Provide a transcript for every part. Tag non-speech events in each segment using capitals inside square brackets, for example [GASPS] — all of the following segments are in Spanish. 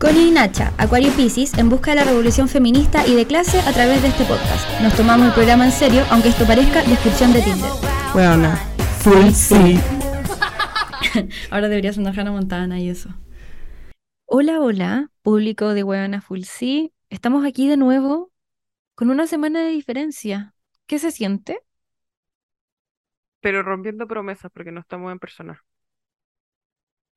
Connie y Nacha, Acuario Pisces, en busca de la revolución feminista y de clase a través de este podcast. Nos tomamos el programa en serio, aunque esto parezca descripción de Tinder. Bueno, full sí. [LAUGHS] Ahora deberías andar Hannah Montana y eso. Hola, hola, público de Huevana Full Sí. Estamos aquí de nuevo con una semana de diferencia. ¿Qué se siente? Pero rompiendo promesas porque no estamos en persona.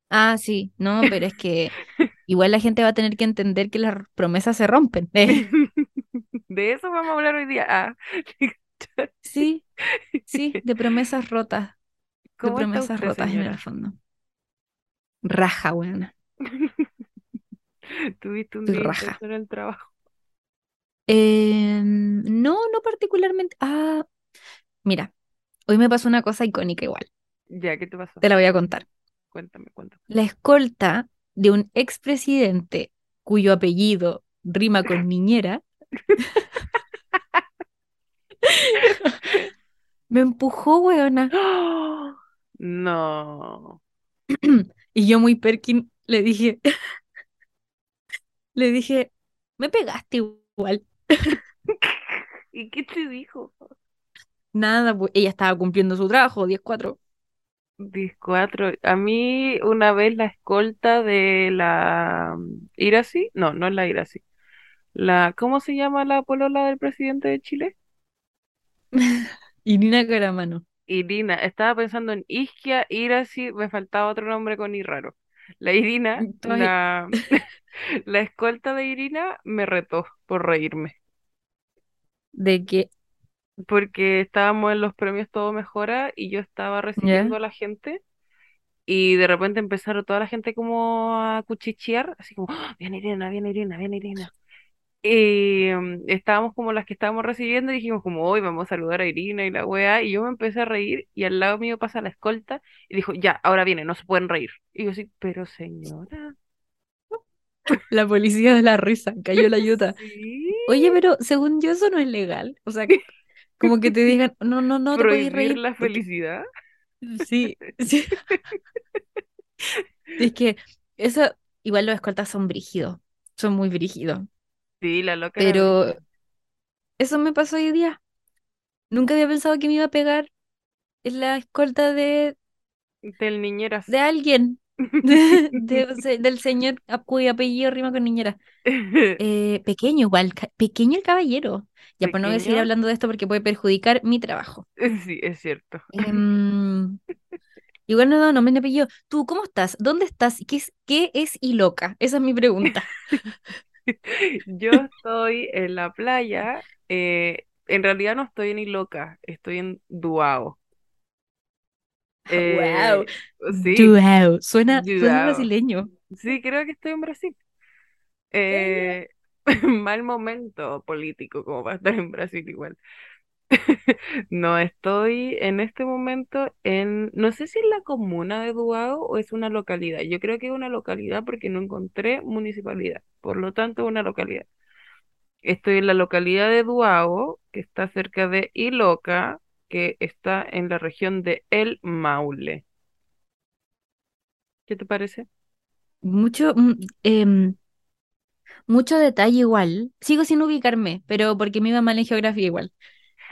Ah, sí, no, pero es que [LAUGHS] igual la gente va a tener que entender que las promesas se rompen. eh. [LAUGHS] [LAUGHS] De eso vamos a hablar hoy día. Ah, [LAUGHS] Sí, sí, de promesas rotas, de ¿Cómo está promesas usted, rotas en el fondo. Raja, buena. ¿Tuviste un día raja. en el trabajo? Eh, no, no particularmente. Ah, mira, hoy me pasó una cosa icónica igual. Ya, ¿qué te pasó? Te la voy a contar. Cuéntame, cuéntame. La escolta de un expresidente cuyo apellido rima con [LAUGHS] niñera me empujó, weona. [GASPS] No. [CLEARS THROAT] Y yo muy Perkin le dije, [LAUGHS] le dije, me pegaste igual. [LAUGHS] ¿Y qué te dijo? Nada, pues ella estaba cumpliendo su trabajo, 10-4. 10-4. A mí una vez la escolta de la mm, Iracy, no, no es la Iracy. La, ¿cómo se llama la polola del presidente de Chile? [LAUGHS] Y Nina Caramano. Irina. Estaba pensando en Isquia, Iracy, me faltaba otro nombre con I raro. La Irina, [LAUGHS] la, [LAUGHS] la escolta de Irina me retó por reírme. De que, Porque estábamos en los premios Todo Mejora y yo estaba recibiendo a la gente y de repente empezaron toda la gente como a cuchichear, así como, "Ah, viene Irina, viene Irina, viene Irina. Y mm, estábamos como las que estábamos recibiendo y dijimos como, hoy vamos a saludar a Irina y la weá, y yo me empecé a reír y al lado mío pasa la escolta y dijo, ya, ahora viene, no se pueden reír. Y yo así, pero señora. la policía de la risa, cayó la ayuda. [LAUGHS] Sí, Oye, pero según yo eso no es legal. O sea, [LAUGHS] como que te digan, no, no, no te prohibir reír. la felicidad. Sí, [LAUGHS] sí. [LAUGHS] Es que eso, igual los escoltas son brígidos, son muy brígidos. Sí, la loca Pero eso me pasó hoy día. Nunca había pensado que me iba a pegar en la escolta de, Del niñeras. de alguien, [LAUGHS] [LAUGHS] de- de- del señor a cuyo apellido rima con niñera. [LAUGHS] Eh, pequeño igual, pequeño el caballero. Ya, por no seguir Pequeño. hablando de esto porque puede perjudicar mi trabajo. Sí, es cierto. Em, igual no, no, no me apellido. Tú, ¿cómo estás? ¿Dónde estás? ¿Qué es, qué es Iloca? Esa es mi pregunta. Yo estoy en la playa. eh, en realidad no estoy en Iloca, estoy en Duao. Eh, Wow. sí, Duao. Suena, suena brasileño. sí, creo que estoy en Brasil. Eh, [LAUGHS] mal momento político como para estar en Brasil igual. [LAUGHS] No estoy en este momento en, no sé si es la comuna de Duao o es una localidad. Yo creo que es una localidad porque no encontré municipalidad, por lo tanto una localidad. Estoy en la localidad de Duao, que está cerca de Iloca, que está en la región de El Maule. ¿Qué te parece? Mucho, mm, em, mucho detalle igual. Sigo sin ubicarme, pero porque me iba mal en geografía igual.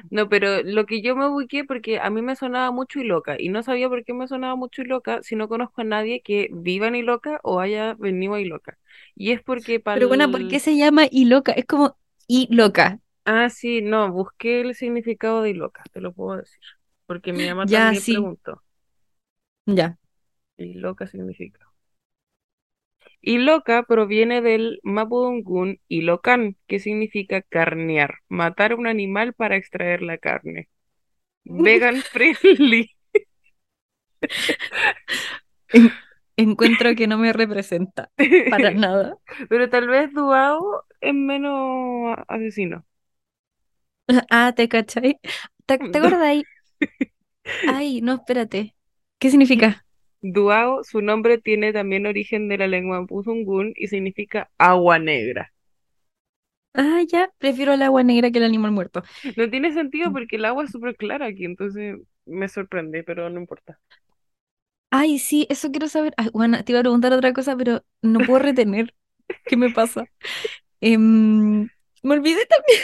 No, pero lo que yo me ubiqué porque a mí me sonaba mucho Iloca y no sabía por qué me sonaba mucho Iloca si no conozco a nadie que viva en Iloca o haya venido a Iloca. Y es porque para Pero bueno, ¿por qué se llama Iloca? Es como Iloca. Ah, sí, no, busqué el significado de Iloca, te lo puedo decir. Porque mi mamá Ya, también sí. preguntó. Ya. Iloca significa. Iloca proviene del mapudungún Ilocan, que significa carnear, matar a un animal para extraer la carne. [LAUGHS] Vegan friendly. [LAUGHS] En- encuentro que no me representa para [LAUGHS] nada. Pero tal vez Duao es menos asesino. [LAUGHS] Ah, ¿te cachai? ¿Te, te ahí? [LAUGHS] Ay, no, espérate. ¿Qué significa? Duao, su nombre tiene también origen de la lengua mapudungún y significa agua negra. Ah, ya, prefiero el agua negra que el animal muerto. No tiene sentido Mm. porque el agua es súper clara aquí, entonces me sorprende, pero no importa. Ay, sí, eso quiero saber. Ay, bueno, te iba a preguntar otra cosa, pero no puedo retener. [LAUGHS] ¿Qué me pasa? Em, me olvidé también.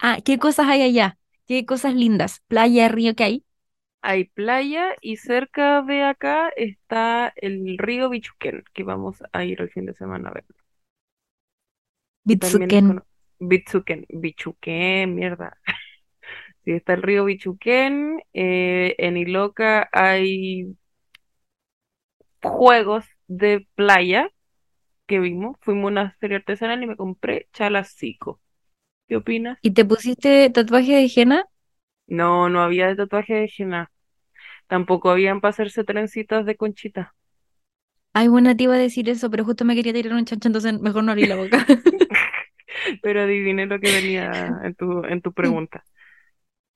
Ah, ¿qué cosas hay allá? ¿Qué cosas lindas? Playa, río, ¿qué hay? Hay playa y cerca de acá está el río Bichuquén, que vamos a ir el fin de semana a ver. Que también es Bitsuken. con Bitsuken, Bichuquén, mierda. [LAUGHS] Sí, está el río Bichuquén. eh, en Iloca hay juegos de playa que vimos. Fuimos a una feria artesanal y me compré chalacico. ¿Qué opinas? ¿Y te pusiste tatuaje de henna? No, no había de tatuaje de henna. Tampoco habían para hacerse trencitas de conchita. Ay, buena, te iba a decir eso, pero justo me quería tirar un chancho, entonces mejor no abrí la boca. [LAUGHS] Pero adiviné lo que venía en tu, en tu pregunta.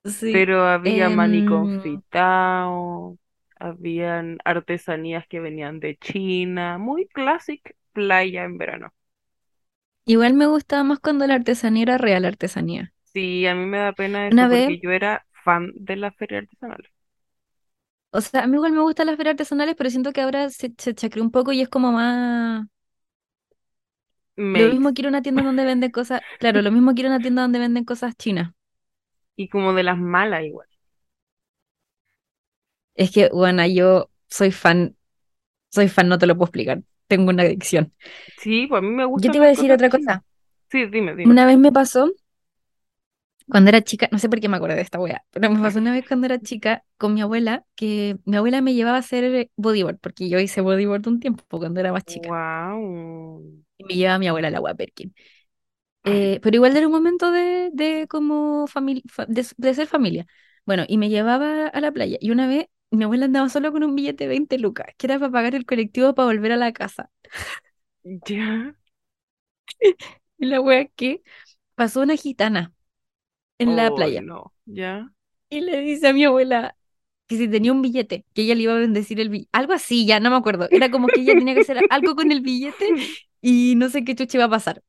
Sí. Pero había maní Em, confitado, habían artesanías que venían de China, muy clásic playa en verano. Igual me gustaba más cuando la artesanía era real artesanía. Sí, a mí me da pena Una eso vez, porque yo era fan de la feria artesanal. o sea, a mí igual me gustan las ferias artesanales, pero siento que ahora se, se chacreó un poco y es como más... Lo mismo quiero una tienda donde venden [LAUGHS] cosas, claro, lo mismo quiero una tienda donde venden cosas chinas. Y como de las malas igual. Es que, bueno, yo soy fan, soy fan, no te lo puedo explicar. Tengo una adicción. Sí, pues a mí me Yo te iba a decir otra cosa. Sí, dime, dime. Una vez me pasó, cuando era chica, no sé por qué me acuerdo de esta wea, pero me pasó una vez cuando era chica con mi abuela, que mi abuela me llevaba a hacer bodyboard, porque yo hice bodyboard un tiempo cuando era más chica. Wow. Y me llevaba mi abuela a la agua Perkin. Eh, pero igual era un momento de, de como familia, de, de ser familia. Bueno, y me llevaba a la playa. Y una vez mi abuela andaba solo con un billete de 20 lucas, que era para pagar el colectivo para volver a la casa. [LAUGHS] Ya. [LAUGHS] Y la wea que pasó una gitana en la playa. no. Ya. Y le dice a mi abuela que si tenía un billete, que ella le iba a bendecir el billete. Algo así, ya no me acuerdo. Era como que ella tenía que hacer algo con el billete y no sé qué chuche iba a pasar.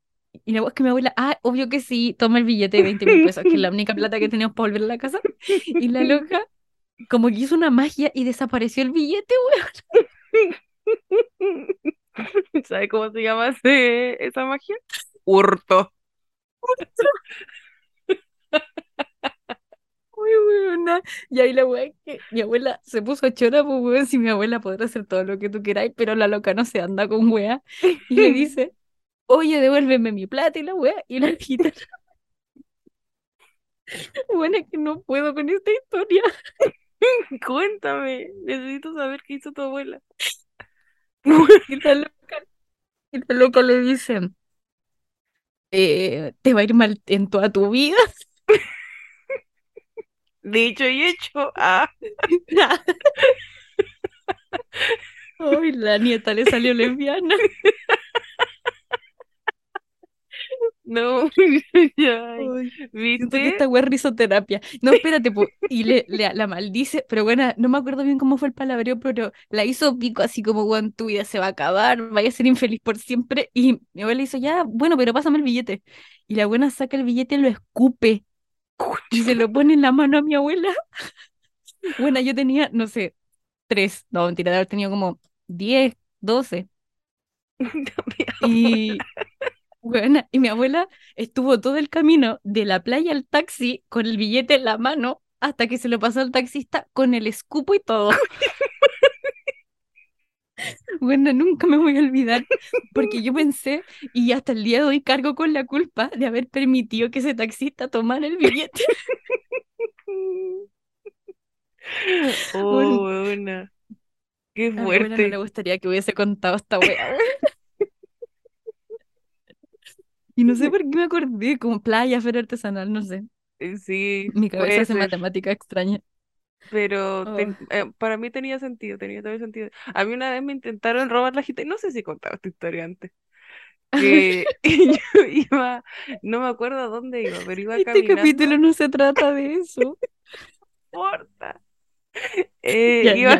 Y la wea es que mi abuela, ah, obvio que sí, toma el billete de 20 mil pesos, que es la única plata que teníamos para volver a la casa. Y la loca, como que hizo una magia y desapareció el billete, [LAUGHS] ¿Sabe cómo se llama ese- esa magia? Hurto. [LAUGHS] Muy buena. Y ahí la weá es que mi abuela se puso chora, pues weón, si mi abuela podrá hacer todo lo que tú queráis, pero la loca no se anda con weá. Y le dice, oye, devuélveme mi plata y la weá, y la quita. [LAUGHS] Bueno, es que no puedo con esta historia. [LAUGHS] Cuéntame, necesito saber qué hizo tu abuela. [LAUGHS] La loca, la loca le dice, eh, te va a ir mal en toda tu vida. [LAUGHS] Dicho y hecho. Ah, Ay, la nieta le salió lesbiana. No, [LAUGHS] ya, Ay, ¿viste? esta weá es risoterapia. No, [LAUGHS] espérate, po. Y le, le- la maldice, pero bueno, no me acuerdo bien cómo fue el palabreo, pero la hizo pico así como, weón, tu vida se va a acabar, vaya a ser infeliz por siempre. Y mi abuela hizo, ya, bueno, pero pásame el billete. Y la buena saca el billete y lo escupe [LAUGHS] y se lo pone en la mano a mi abuela. Bueno, yo tenía, no sé, tres, no, mentira, de haber tenido como diez, doce. Y, Bueno, y mi abuela estuvo todo el camino de la playa al taxi con el billete en la mano hasta que se lo pasó al taxista con el escupo y todo. [LAUGHS] Bueno, nunca me voy a olvidar porque yo pensé y hasta el día de hoy cargo con la culpa de haber permitido que ese taxista tomara el billete. [LAUGHS] Oh, buena. Qué a mi no le fuerte. gustaría que hubiese contado esta wea. Y no [LAUGHS] sé por qué me acordé, como playa, feria artesanal, no sé. Eh, Sí, Mi cabeza hace ser. matemática extraña. Pero Oh. ten- eh, para mí tenía sentido, tenía todo el sentido. A mí una vez me intentaron robar la gitana, no sé si he contado esta historia antes, que [LAUGHS] [LAUGHS] yo iba, no me acuerdo a dónde iba, pero iba Este capítulo caminando, no se trata de eso. porta, eh, Ya, iba,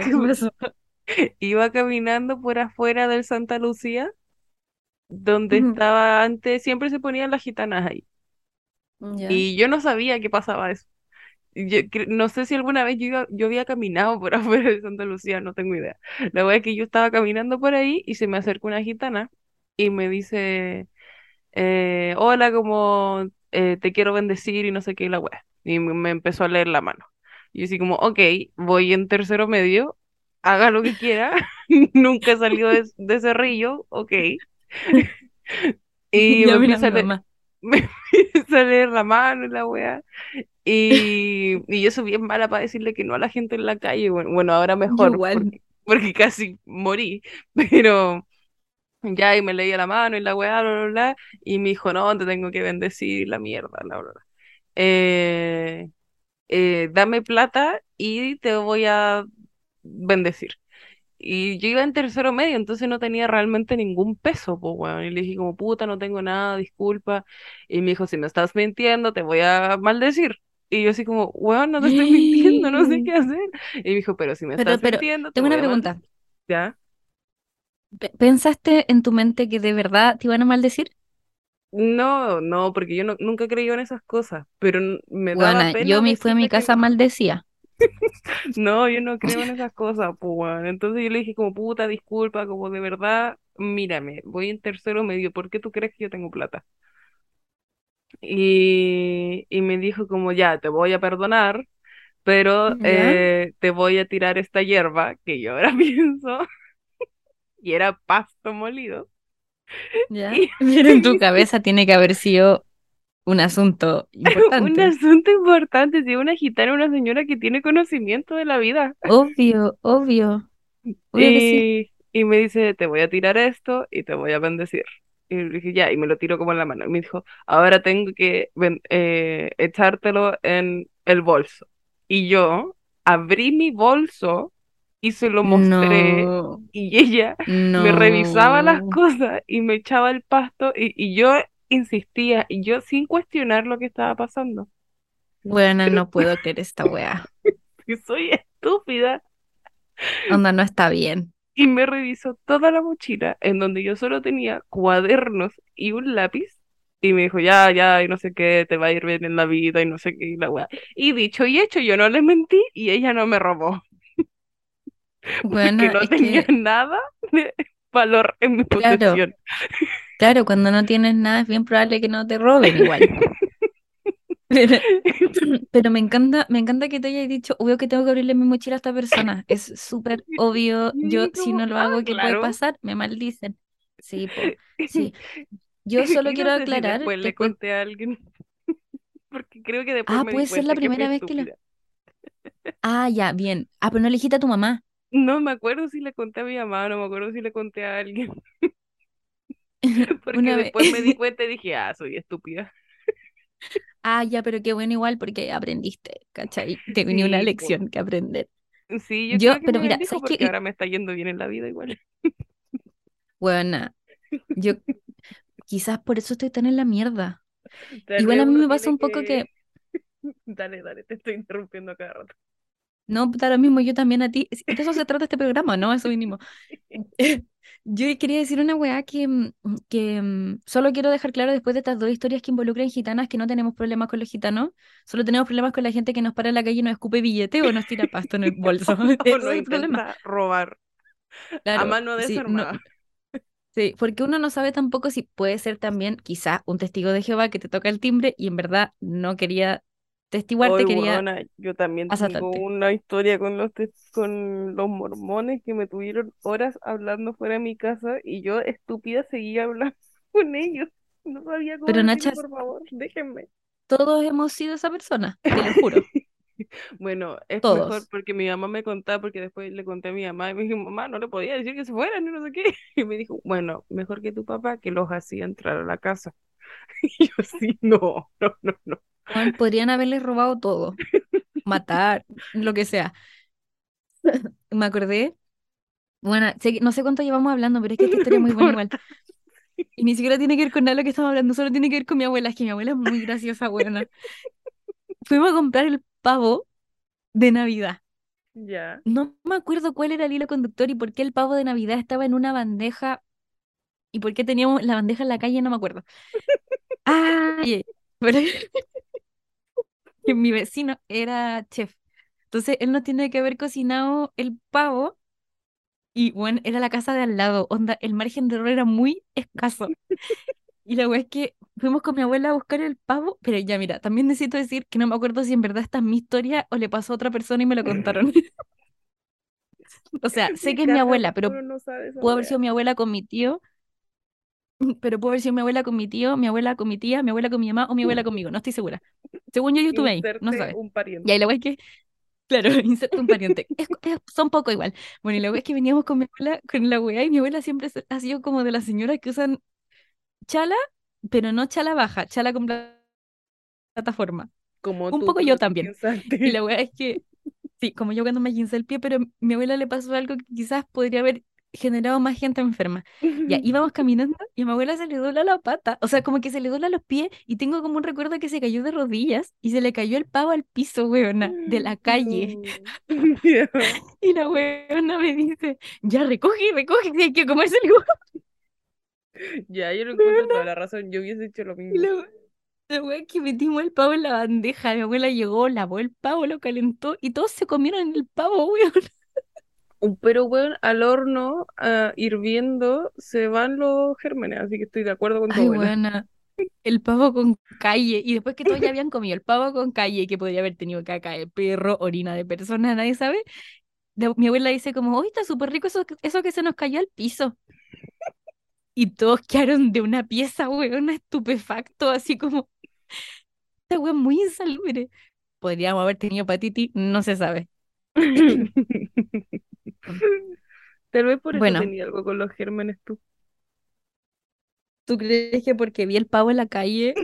iba caminando por afuera del Santa Lucía, donde estaba antes, siempre se ponían las gitanas ahí, y yo no sabía que pasaba eso. Yo no sé si alguna vez yo, iba- yo había caminado [LAUGHS] por afuera de Santa Lucía, no tengo idea. La verdad es que yo estaba caminando por ahí y se me acercó una gitana y me dice, eh, hola, como eh, te quiero bendecir y no sé qué, y la wea. Y me me empezó a leer la mano. Y yo así como, ok, voy en tercero medio, haga lo que quiera, [LAUGHS] nunca he salido de, de ese río, ok. [LAUGHS] Y [LAUGHS] me empieza a, le- mamá. [LAUGHS] me empieza a leer la mano y la wea. Y, y yo soy bien mala para decirle que no a la gente en la calle. Bueno, bueno, ahora mejor, igual. porque, porque casi morí. Pero ya, y me leía la mano y la weá, bla, bla, bla. Y me dijo, no, te tengo que bendecir la mierda, bla, bla, bla. Eh, eh, dame plata y te voy a bendecir. Y yo iba en tercero medio, entonces no tenía realmente ningún peso, pues, weón. Y le dije como, puta, no tengo nada, disculpa. Y me dijo, si me estás mintiendo, te voy a maldecir. Y yo así como, weón, no te estoy mintiendo, [LAUGHS] no sé qué [LAUGHS] hacer. Y me dijo, pero si me Pero, estás pero, mintiendo, te tengo una voy a maldecir. pregunta. ¿Ya? Pe- ¿Pensaste en tu mente que de verdad te iban a maldecir? No, no, porque yo no- nunca he creído en esas cosas, pero me daba Bueno, yo me fui a mi que casa no. maldecía. No, yo no creo en esas cosas, pues. Entonces yo le dije como, puta, disculpa, como de verdad, mírame, voy en tercero medio, ¿por qué tú crees que yo tengo plata? Y, y me dijo como, ya, te voy a perdonar, pero eh, te voy a tirar esta hierba, que yo ahora [LAUGHS] pienso, y era pasto molido. ¿Ya? Y [LAUGHS] en tu cabeza tiene que haber sido un asunto [LAUGHS] un importante. asunto importante, si una gitana, una señora que tiene conocimiento de la vida. Obvio, obvio, obvio que sí. Y, y me dice, te voy a tirar esto y te voy a bendecir. Y le dije, ya, y me lo tiró como en la mano. Y me dijo, ahora tengo que eh, echártelo en el bolso. Y yo abrí mi bolso y se lo mostré No, y ella me revisaba las cosas y me echaba el pasto y, y yo insistía y yo sin cuestionar lo que estaba pasando. Bueno, Pero no [LAUGHS] puedo creer esta weá. soy estúpida. Onda, no está bien. y me revisó toda la mochila en donde yo solo tenía cuadernos y un lápiz. Y me dijo, ya, ya, y no sé qué, te va a ir bien en la vida y no sé qué, y la weá. Y dicho y hecho, yo no le mentí y ella no me robó, [LAUGHS] Bueno, porque no tenía que, nada de valor en mi claro, posesión. Claro, cuando no tienes nada es bien probable que no te roben igual. Pero, [LAUGHS] pero me encanta, me encanta que te hayas dicho, obvio que tengo que abrirle mi mochila a esta persona. Es súper [LAUGHS] obvio. Yo, si no lo hago, ¿qué puede pasar? Me maldicen. Sí, po, sí. [LAUGHS] Yo solo quiero no sé si aclarar después que le conté a alguien, porque creo que después Ah, me puede ser la primera vez que lo... Ah, ya, bien. Ah, pero no le dijiste a tu mamá. No me acuerdo si le conté a mi mamá, no me acuerdo si le conté a alguien. [LAUGHS] Porque Una vez. después me di cuenta y dije, ah, soy estúpida. [LAUGHS] Ah, ya, pero qué bueno igual porque aprendiste, ¿cachai? Te venía una Sí, lección que aprender. Sí, yo Yo, creo que pero me mira, ¿sabes porque qué? ahora me está yendo bien en la vida igual. [LAUGHS] Bueno, yo quizás por eso estoy tan en la mierda. Igual vez a mí me pasa un poco que, que... Dale, dale, te estoy interrumpiendo cada rato. no, puta, lo mismo yo también a ti. De eso se trata este programa, ¿no? Eso vinimos. Yo quería decir una weá que, mm, que mm, solo quiero dejar claro después de estas dos historias que involucran gitanas, que no tenemos problemas con los gitanos, solo tenemos problemas con la gente que nos para en la calle y nos escupe billete o nos tira pasto en el [LAUGHS] bolso. [LAUGHS] O Ese es no el problema. robar a mano sí, no, desarmada. sí, porque uno no sabe tampoco si puede ser también quizás un testigo de Jehová que te toca el timbre y en verdad no quería testiguarte, Hoy, quería yo también tengo una historia con los con los mormones que me tuvieron horas hablando fuera de mi casa y yo, estúpida, seguía hablando [LAUGHS] con ellos. No sabía cómo Pero Nacha, por favor, déjenme. todos hemos sido esa persona, te lo juro, [LAUGHS] Bueno, es mejor todos. porque mi mamá me contaba, porque después le conté a mi mamá y me dijo, mamá, no le podía decir que se fueran, y no sé qué. [LAUGHS] Y me dijo, bueno, mejor que tu papá que los hacía entrar a la casa. Y yo así, no, no, no, no. Podrían haberles robado todo, [LAUGHS] matar, lo que sea. Me acordé, bueno, sé no sé cuánto llevamos hablando, pero es que esta historia es muy [LAUGHS] buena igual. Y ni siquiera tiene que ver con nada lo que estamos hablando, solo tiene que ver con mi abuela, es que mi abuela es muy graciosa, buena. Fuimos a comprar el pavo de Navidad. Ya. No me acuerdo cuál era el hilo conductor y por qué el pavo de Navidad estaba en una bandeja y por qué teníamos la bandeja en la calle, no me acuerdo. [LAUGHS] Ah, pero que mi vecino era chef. Entonces él nos tiene que haber cocinado el pavo Y bueno, era la casa de al lado, onda, el margen de error era muy escaso. Y la weá es que fuimos con mi abuela a buscar el pavo, pero ya mira, también necesito decir que no me acuerdo si en verdad esta es mi historia o le pasó a otra persona y me lo contaron. [LAUGHS] O sea, sé que es mi abuela, pero no pudo haber sido mi abuela con mi tío, [LAUGHS] pero pudo haber sido mi abuela con mi tío, mi abuela con mi tía, mi abuela con mi mamá o mi abuela [LAUGHS] conmigo, no estoy segura. Según yo, yo estuve ahí, no sabes. un Y pariente. ahí la es que, [LAUGHS] claro, inserta un pariente. Es- es- son poco igual. Bueno, y la weá es que veníamos con mi abuela, con la weá, y mi abuela siempre ha sido como de las señoras que usan chala, pero no chala baja, chala con pla- plataforma. Como Un tú poco yo también. Y la weá es que, sí, como yo cuando me guincé el pie, pero a mi abuela le pasó algo que quizás podría haber generado más gente enferma. Ya, [LAUGHS] íbamos caminando y a mi abuela se le dobla la pata, o sea, como que se le dobla los pies y tengo como un recuerdo que se cayó de rodillas y se le cayó el pavo al piso, weona, de la calle. [LAUGHS] [LAUGHS] Y la weona me dice, ya recoge, recoge, que hay que comerse el huevo. Ya, yo no encuentro toda la razón. Yo hubiese hecho lo Y mismo. la, la wea que metimos el pavo en la bandeja, mi abuela llegó, lavó el pavo, lo calentó y todos se comieron el pavo, weón. Un pero weón, al horno, ah, hirviendo, se van los gérmenes, así que estoy de acuerdo con tu Ay, abuela. buena. El pavo con calle. Y después que todos ya habían comido el pavo con calle, que podría haber tenido caca de perro, orina de persona, nadie sabe. mi abuela dice como, uy, está súper rico eso, eso que se nos cayó al piso. Y todos quedaron de una pieza, weón, estupefacto, así como, esta weón muy insalubre. Podríamos haber tenido hepatitis, no se sabe. [LAUGHS] Tal vez por eso Bueno, tenía algo con los gérmenes tú. ¿tú crees que porque vi el pavo en la calle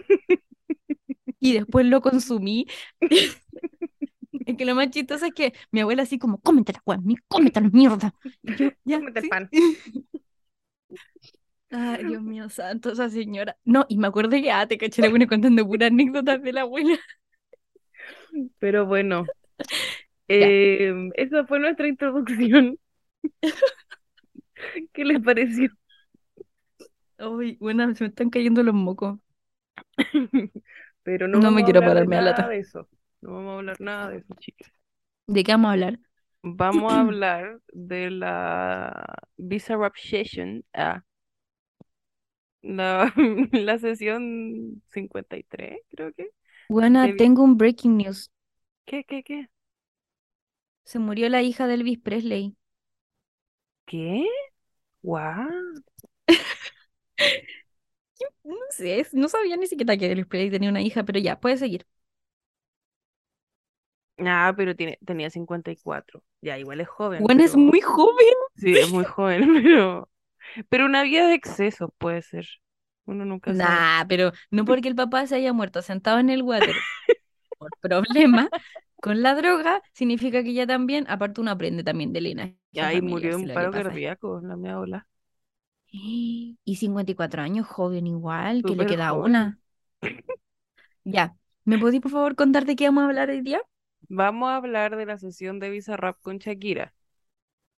y después lo consumí? [LAUGHS] Es que lo más chistoso es que mi abuela así como, cómetela, weón, mi- cómetela, mierda. Y yo, [LAUGHS] ya, Cómete el pan. [LAUGHS] Ay, Dios mío santo, esa señora. No, y me acuerdo que, ah, te caché la buena contando puras anécdotas de la abuela. Pero bueno, Em, esa fue nuestra introducción. [LAUGHS] ¿Qué les pareció? Ay, bueno, se me están cayendo los mocos. [LAUGHS] Pero no me quiero pararme a lata. de eso. No vamos a hablar nada de eso, chicos. ¿De qué vamos a hablar? Vamos a hablar de la Visa Rap Session, ah, la, [LAUGHS] la sesión 53, creo que. Buena, tengo un breaking news. ¿Qué, qué, qué? Se murió la hija de Elvis Presley. ¿Qué? ¡Guau! [LAUGHS] No sé, es- no sabía ni siquiera que Elvis Presley tenía una hija, pero ya, puede seguir. Ah, pero tiene, tenía 54. Ya, igual es joven, es pero muy joven. sí, es muy joven, [LAUGHS] pero, pero una vida de excesos puede ser. Uno nunca sabe. Nah, pero no porque el papá se haya muerto sentado en el water [LAUGHS] por problema con la droga, significa que ella también, aparte uno aprende también de linaje Ya, y murió de un paro cardíaco, la mea ola. Y 54 años, joven igual, que le queda joven. una. Ya, ¿me podéis por favor contar de qué vamos a hablar hoy día? Vamos a hablar de la sesión de Bizarrap con Shakira.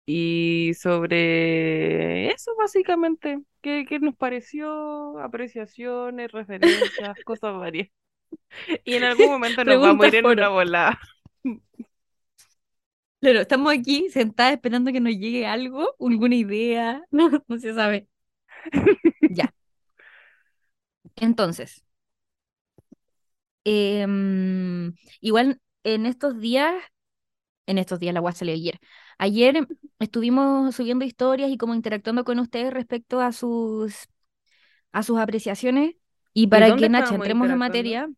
Y sobre eso, básicamente. ¿Qué, qué nos pareció? Apreciaciones, referencias, [LAUGHS] cosas varias. [LAUGHS] Y en algún momento nos vamos a ir en una volada. Claro, estamos aquí sentadas esperando que nos llegue algo, alguna idea, [LAUGHS] no, no se sabe. [LAUGHS] Ya, entonces, em, igual en estos días, en estos días la guasa salió ayer. Ayer estuvimos subiendo historias y como interactuando con ustedes respecto a sus a sus apreciaciones y para que Nacha entremos en materia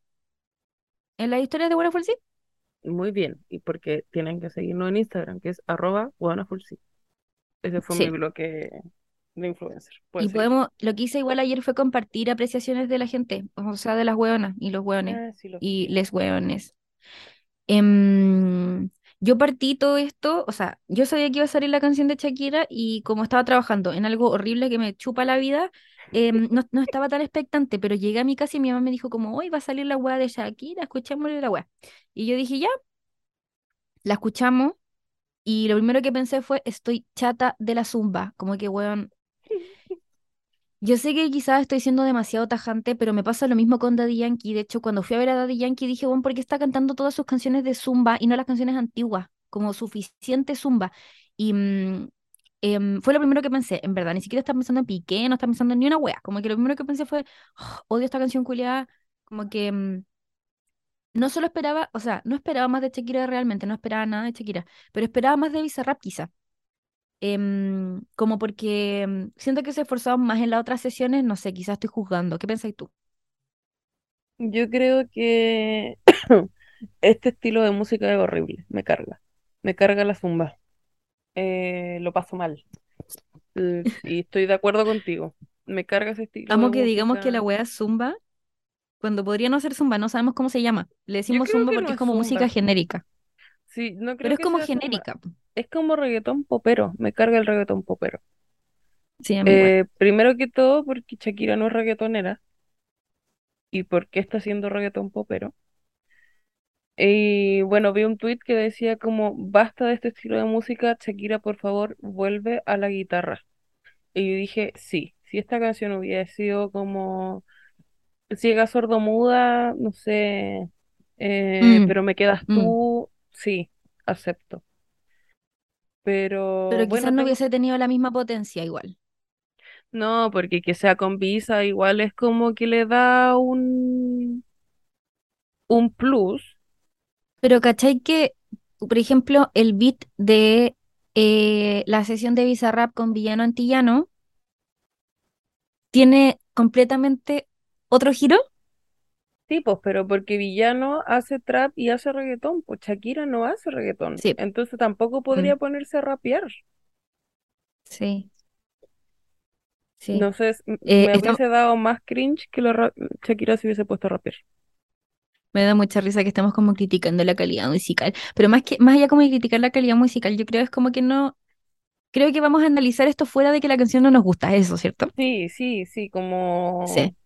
en la historia de Buena. Muy bien. Y porque tienen que seguirnos en Instagram, que es arroba. Ese fue mi bloque de influencer. Y seguir. podemos, lo que hice igual ayer fue compartir apreciaciones de la gente, o sea, de las hueonas y los hueones Ah, sí lo y les hueones. Em, yo partí todo esto, o sea, yo sabía que iba a salir la canción de Shakira y como estaba trabajando en algo horrible que me chupa la vida, em, no, no estaba tan expectante, pero llegué a mi casa y mi mamá me dijo como, hoy va a salir la hueá de Shakira, escuchémosle la hueá. Y yo dije, ya, la escuchamos y lo primero que pensé fue, estoy chata de la zumba, como que, weón, yo sé que quizás estoy siendo demasiado tajante, pero me pasa lo mismo con Daddy Yankee. De hecho, cuando fui a ver a Daddy Yankee dije, bueno, ¿por qué está cantando todas sus canciones de Zumba y no las canciones antiguas? Como suficiente Zumba. Y mm, em, fue lo primero que pensé, en verdad, ni siquiera estaba pensando en Piqué, no estaba pensando en ni una wea, como que lo primero que pensé fue, "Oh, odio esta canción culiada, como que em, no solo esperaba, o sea, no esperaba más de Shakira realmente, no esperaba nada de Shakira, pero esperaba más de Bizarrap quizá. Em, como porque siento que se esforzaban más en las otras sesiones, no sé, quizás estoy juzgando. ¿Qué pensáis tú? Yo creo que [COUGHS] este estilo de música es horrible, me carga. Me carga la zumba. Eh, lo paso mal. Y estoy de acuerdo contigo. Me carga ese estilo Amo que digamos que la wea es zumba, cuando podría no ser zumba, no sabemos cómo se llama. Le decimos zumba no porque es es como música genérica, Sí, no pero creo es que como sea genérica. Es como reggaetón popero. Me carga el reggaetón popero. Sí, a mí igual. Eh, primero que todo, porque Shakira no es reggaetonera. ¿Y por qué está haciendo reggaetón popero? Y bueno, vi un tweet que decía como, basta de este estilo de música, Shakira, por favor, vuelve a la guitarra. Y yo dije, sí, si esta canción hubiera sido como ciega, sordomuda, no sé, eh, Mm, pero me quedas mm. tú, sí, acepto. Pero Pero quizás no tengo, hubiese tenido la misma potencia igual. no, porque que sea con visa igual es como que le da un, un plus. Pero ¿cachai que, por ejemplo, el beat de eh, la sesión de Bizarrap con Villano Antillano tiene completamente otro giro? Sí, pues, pero porque Villano hace trap y hace reggaetón, pues Shakira no hace reggaetón, Sí, entonces tampoco mm, podría ponerse a rapear. sí, sí. No sé, s- m- Eh, me hubiese dado más cringe que ra- Shakira se hubiese puesto a rapear. Me da mucha risa que estemos como criticando la calidad musical, pero más que, más allá como de criticar la calidad musical, yo creo es como que no, creo que vamos a analizar esto fuera de que la canción no nos gusta, eso, ¿cierto? Sí, sí, sí, como Sí,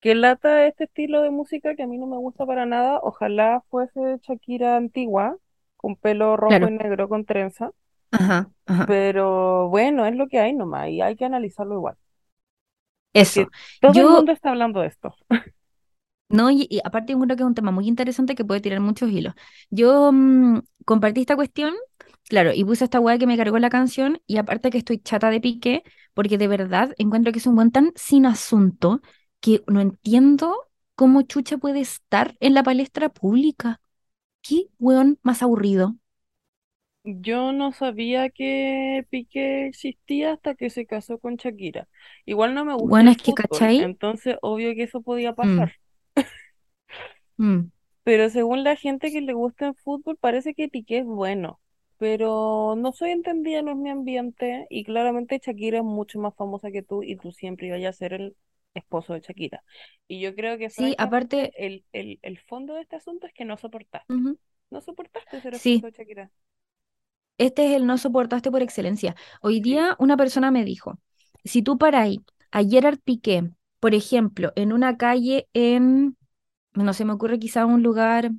que lata este estilo de música que a mí no me gusta para nada. Ojalá fuese Shakira antigua, con pelo rojo y negro con trenza, Ajá, ajá. pero bueno, es lo que hay nomás y hay que analizarlo igual, porque Eso. todo el mundo está hablando de esto. [LAUGHS] No, y, y aparte yo creo que es un tema muy interesante que puede tirar muchos hilos. Yo mm, compartí esta cuestión, claro, y puse esta weá que me cargó la canción, y aparte que estoy chata de Piqué, porque de verdad encuentro que es un weón tan sin asunto que no entiendo cómo Chucha puede estar en la palestra pública. ¿Qué weón más aburrido? Yo no sabía que Piqué existía hasta que se casó con Shakira. Igual no me gusta el es que, fútbol, ¿cachai? entonces obvio que eso podía Mm, pasar. mm. Pero según la gente que le gusta el fútbol, parece que Piqué es bueno. Pero no soy entendida, no es mi ambiente. Y claramente Shakira es mucho más famosa que tú y tú siempre ibas a ser el esposo de Shakira. Y yo creo que Sí, aparte, el, el, el fondo de este asunto es que no soportaste. ujú, No soportaste ser esposo Sí, de Shakira. Este es el no soportaste por excelencia. Hoy Sí. día una persona me dijo, si tú paráis a Gerard Piqué, por ejemplo, en una calle en, no se me ocurre quizá un lugar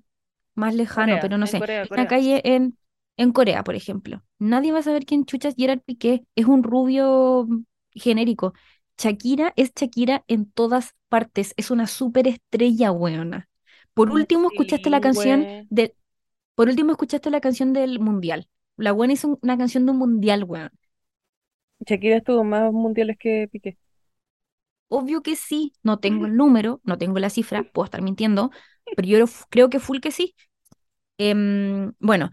más lejano, Corea, pero no en sé, Corea, una calle en, en Corea, por ejemplo, nadie va a saber quién chucha es Gerard Piqué, es un rubio genérico. Shakira es Shakira en todas partes, es una superestrella, weona. Por último, escuchaste la canción de por último, escuchaste la canción del Mundial. La buena hizo un- una canción de un Mundial, weón. Shakira estuvo más mundiales que Piqué. Obvio que sí. No tengo el número, no tengo la cifra, puedo estar mintiendo, pero yo creo que full que sí. Em, bueno,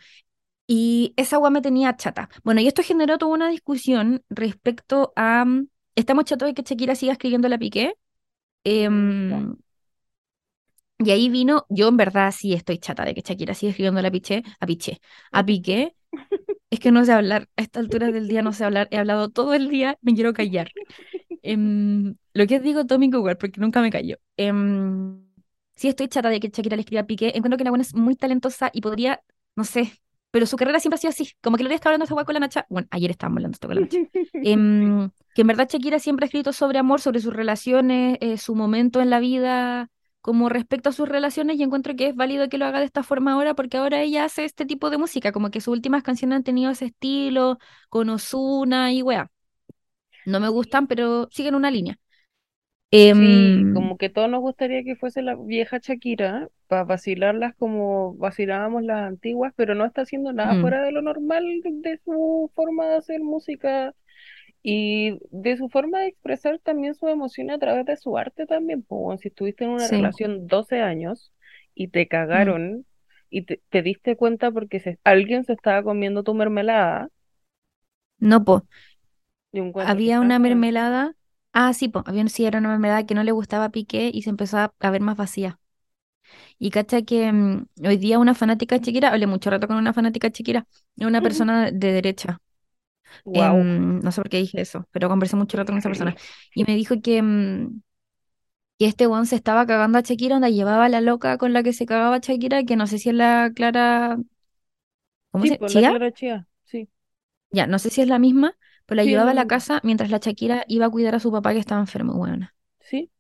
y esa weá me tenía chata. Bueno, y esto generó toda una discusión respecto a... mm, ¿Estamos chatos de que Shakira siga escribiendo la Piqué? Em, y ahí vino, yo en verdad sí estoy chata de que Shakira siga escribiendo la Piché, a Piché, a. Piqué. Es que no sé hablar, a esta altura del día no sé hablar, he hablado todo el día, me quiero callar. Em, lo que digo Tommy Google, porque nunca me callo. Em, sí estoy chata de que Shakira le escriba a Piqué, encuentro que la buena es muy talentosa y podría, no sé, pero su carrera siempre ha sido así, como que lo día estaba hablando hueá con la Nacha, bueno, ayer estábamos hablando esto con la Nacha. [LAUGHS] Em, que en verdad Shakira siempre ha escrito sobre amor, sobre sus relaciones, eh, su momento en la vida, como respecto a sus relaciones, y encuentro que es válido que lo haga de esta forma ahora, porque ahora ella hace este tipo de música, como que sus últimas canciones han tenido ese estilo, con Ozuna y weá. No me gustan, pero siguen una línea. Sí, Em, como que todos nos gustaría que fuese la vieja Shakira para vacilarlas como vacilábamos las antiguas, pero no está haciendo nada mm, fuera de lo normal de, su forma de hacer música y de su forma de expresar también su emoción a través de su arte también. Pues, si estuviste en una sí, relación 12 años y te mm. cagaron y te, te diste cuenta porque se- alguien se estaba comiendo tu mermelada, No, po. Yo encuentro que Había está una bien. mermelada. Ah, sí. Había sí, era una mermelada que no le gustaba a Piqué y se empezó a, a ver más vacía. Y cacha que mm, hoy día una fanática chiquira, hablé mucho rato con una fanática chiquira, una persona de derecha. Wow. em, no sé por qué dije eso, pero conversé mucho rato con esa persona. [LAUGHS] Y me dijo que, mm, que este weón se estaba cagando a Shakira, onda llevaba a la loca con la que se cagaba Shakira, que no sé si es la Clara, ¿cómo Sí, se? pues la ¿Chía? Clara Chía, sí, Ya, no sé si es la misma, pero la sí es llevaba la a la casa mientras la Shakira iba a cuidar a su papá que estaba enfermo, weón. Sí.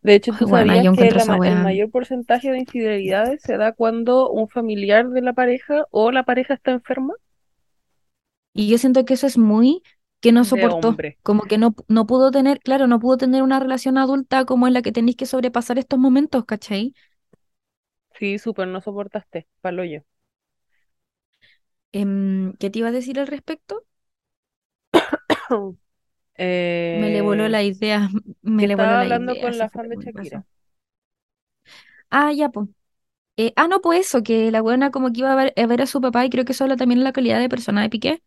De hecho, ¿tú Bueno, sabías yo que la el mayor porcentaje de infidelidades se da cuando un familiar de la pareja o la pareja está enferma? Y yo siento que eso es muy que no soportó, como que no, no pudo tener, claro, no pudo tener una relación adulta como en la que tenéis que sobrepasar estos momentos, ¿cachai? Sí, súper, no soportaste, palo yo. Em, ¿qué te iba a decir al respecto? Me le voló Eh, la idea, me le voló estaba la hablando idea, con la fan de Shakira. Ah, ya, pues. ah, no, pues eso, que la buena como que iba a ver, a ver a su papá y creo que eso habla también de la calidad de persona de Piqué.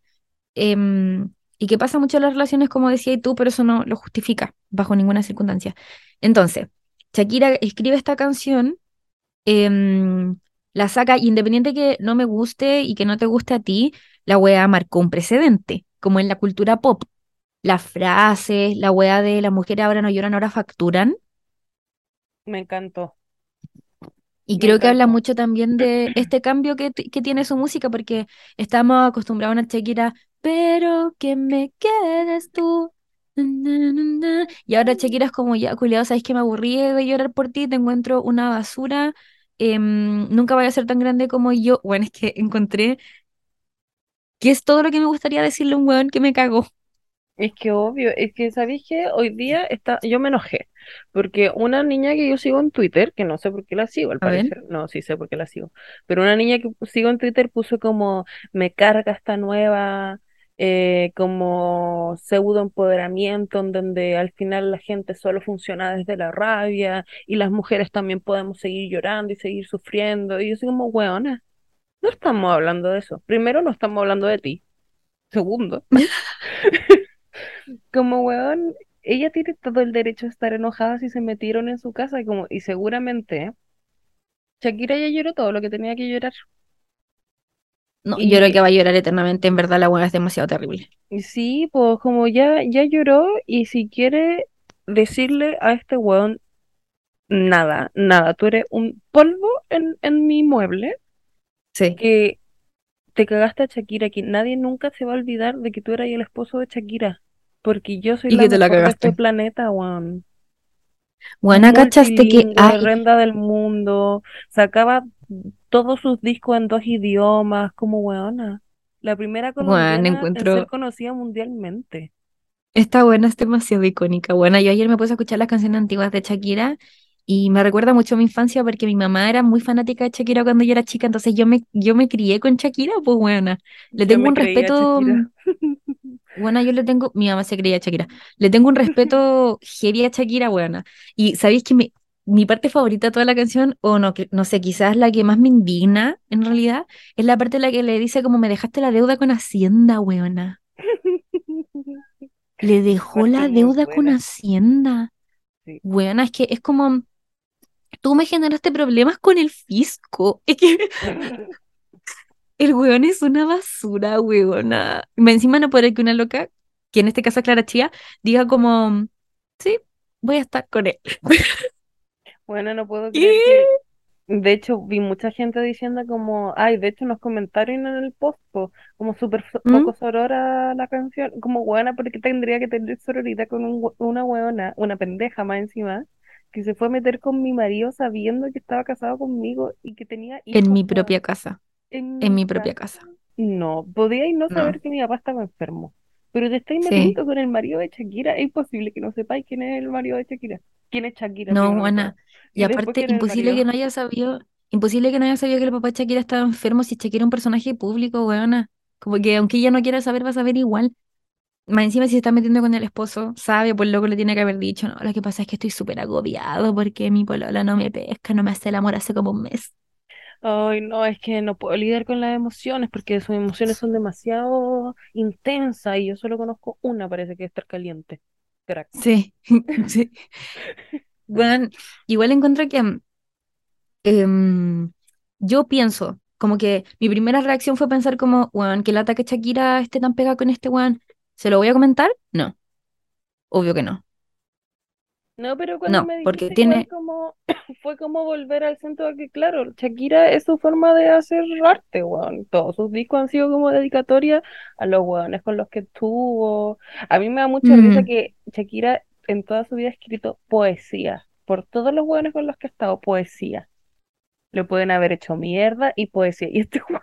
Em, y que pasa mucho en las relaciones, como decías tú, pero eso no lo justifica bajo ninguna circunstancia. Entonces, Shakira escribe esta canción, em, la saca, independiente que no me guste y que no te guste a ti, la wea marcó un precedente, como en la cultura pop. Las frases, la wea de las mujeres ahora no lloran, ahora facturan. Me encantó, Y me creo que habla mucho también de este cambio que, tiene su música, porque estamos acostumbrados a una Shakira, pero que me quedes tú. na, na, na, na". Y ahora Shakira es como, ya, culiado, sabes que me aburrí de llorar por ti, te encuentro una basura, em, nunca vaya a ser tan grande como yo. Bueno, es que encontré que es todo lo que me gustaría decirle a un weón que me cagó. Es que obvio, es que sabéis que hoy día está, yo me enojé, porque una niña que yo sigo en Twitter, que no sé por qué la sigo, al A ver, parecer, no, sí sé por qué la sigo, pero una niña que sigo en Twitter puso como, me carga esta nueva, eh, como pseudo empoderamiento, en donde al final la gente solo funciona desde la rabia y las mujeres también podemos seguir llorando y seguir sufriendo, y yo soy como, weona, no estamos hablando de eso. Primero, no estamos hablando de ti. Segundo. [LAUGHS] Como weón, ella tiene todo el derecho a estar enojada si se metieron en su casa, y como, y seguramente Shakira ya lloró todo lo que tenía que llorar. no, yo creo que Y, va a llorar eternamente, en verdad la weá es demasiado terrible. y sí, pues como ya, ya lloró, y si quiere decirle a este weón, nada, nada, tú eres un polvo en, en mi mueble, Sí. que te cagaste a Shakira, que nadie nunca se va a olvidar de que tú eras el esposo de Shakira, porque yo soy Y la que te la de este planeta, weón. Buena, ¿cachaste que hay renda del mundo, sacaba todos sus discos en dos idiomas, como weona. La primera Bueno, colombiana en ser encuentro, conocida mundialmente. esta buena es demasiado icónica. Bueno, yo ayer me puse a escuchar las canciones antiguas de Shakira y me recuerda mucho a mi infancia porque mi mamá era muy fanática de Shakira cuando yo era chica, entonces yo me, yo me crié con Shakira, pues buena. Le tengo un respeto, bueno, [LAUGHS] yo le tengo, mi mamá se creía Shakira, le tengo un respeto heavy a Shakira, buena. Y sabéis que mi, mi parte favorita de toda la canción, o no, no sé, quizás la que más me indigna en realidad, es la parte en la que le dice como me dejaste la deuda con Hacienda, weona. [LAUGHS] Le dejó la deuda con Hacienda. sí. Weona, es que es como, tú me generaste problemas con el fisco. [LAUGHS] Es que el weón es una basura, weona. Encima no puede que una loca, que en este caso es Clara Chía, diga como, sí, voy a estar con él. Bueno, no puedo [LAUGHS] creer que, de hecho, vi mucha gente diciendo como, ay, de hecho, en los comentarios en el post, po, como súper ¿Mm? poco sorora la canción, como buena, porque tendría que tener sororidad con un una weona, una pendeja más encima, que se fue a meter con mi marido sabiendo que estaba casado conmigo y que tenía En hijos, mi weón, propia casa, en en mi mi propia casa. casa. No, podíais no No. saber que mi papá estaba enfermo. Pero te estáis Sí. metiendo con el marido de Shakira. Es imposible que no sepáis quién es el marido de Shakira. ¿Quién es Shakira No, buena. Y aparte, imposible que no haya sabido, imposible que no haya sabido que el papá de Shakira estaba enfermo si Shakira es un personaje público, weona. Como que aunque ella no quiera saber, va a saber igual. Más encima si se está metiendo con el esposo, sabe, por lo que le tiene que haber dicho, no, lo que pasa es que estoy súper agobiado porque mi polola no me pesca, no me hace el amor hace como un mes. Ay, no, es que no puedo lidiar con las emociones porque sus emociones son demasiado intensas y yo solo conozco una, parece que es estar caliente. Crack. Sí, [LAUGHS] sí. Bueno, igual encuentro que em, yo pienso, como que mi primera reacción fue pensar como, weón, que lata que Shakira esté tan pegada con este weón. ¿Se lo voy a comentar? No, obvio que no. No, pero cuando No, me porque dijiste igual tiene, como [CLEARS THROAT] fue como volver al centro de que, claro, Shakira es su forma de hacer arte, weón. Todos sus discos han sido como dedicatoria a los weones con los que estuvo. A mí me da mucha risa mm, que Shakira en toda su vida ha escrito poesía. Por todos los weones con los que ha estado, poesía. Le pueden haber hecho mierda y poesía. [LAUGHS] Y este weón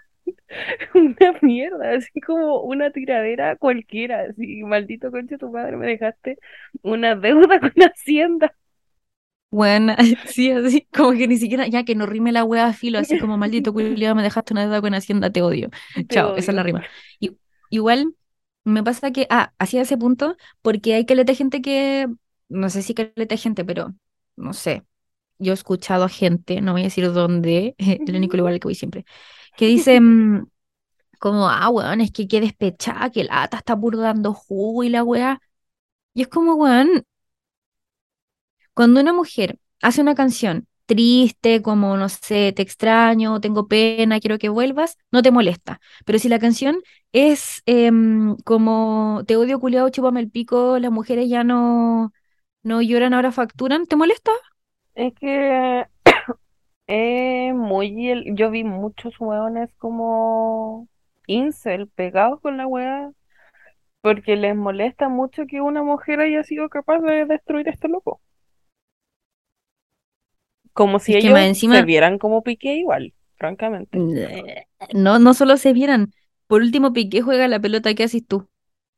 [LAUGHS] una mierda, así como una tiradera cualquiera. Así, maldito concha tu madre, me dejaste una deuda [LAUGHS] con Hacienda. weón, [LAUGHS] sí, así, como que ni siquiera, ya que no rime la wea a filo, así como maldito culiao, me dejaste una deuda con Hacienda, te odio. Te Chao, esa es la rima. Y, igual me pasa que, ah, hacia ese punto, porque hay caleta gente que, no sé si caleta gente, pero no sé. yo he escuchado a gente, no voy a decir dónde, el único lugar al que voy siempre, que dice [LAUGHS] mm, como, ah, weón, es que qué despechada, que lata está puro dando jugo y la weá. Y es como, weón, cuando una mujer hace una canción triste, como, no sé, te extraño, tengo pena, quiero que vuelvas, no te molesta. Pero si la canción es em, como, te odio, culiao, chúpame el pico, las mujeres ya no, no lloran, ahora facturan, ¿te molesta? Es que es muy el- yo vi muchos hueones como incel pegados con la wea porque les molesta mucho que una mujer haya sido capaz de destruir a este loco. Como si Es que más ellos se encima... vieran como Piqué igual, francamente. Eh, No, no solo se vieran. Por último, Piqué juega la pelota, ¿qué haces tú?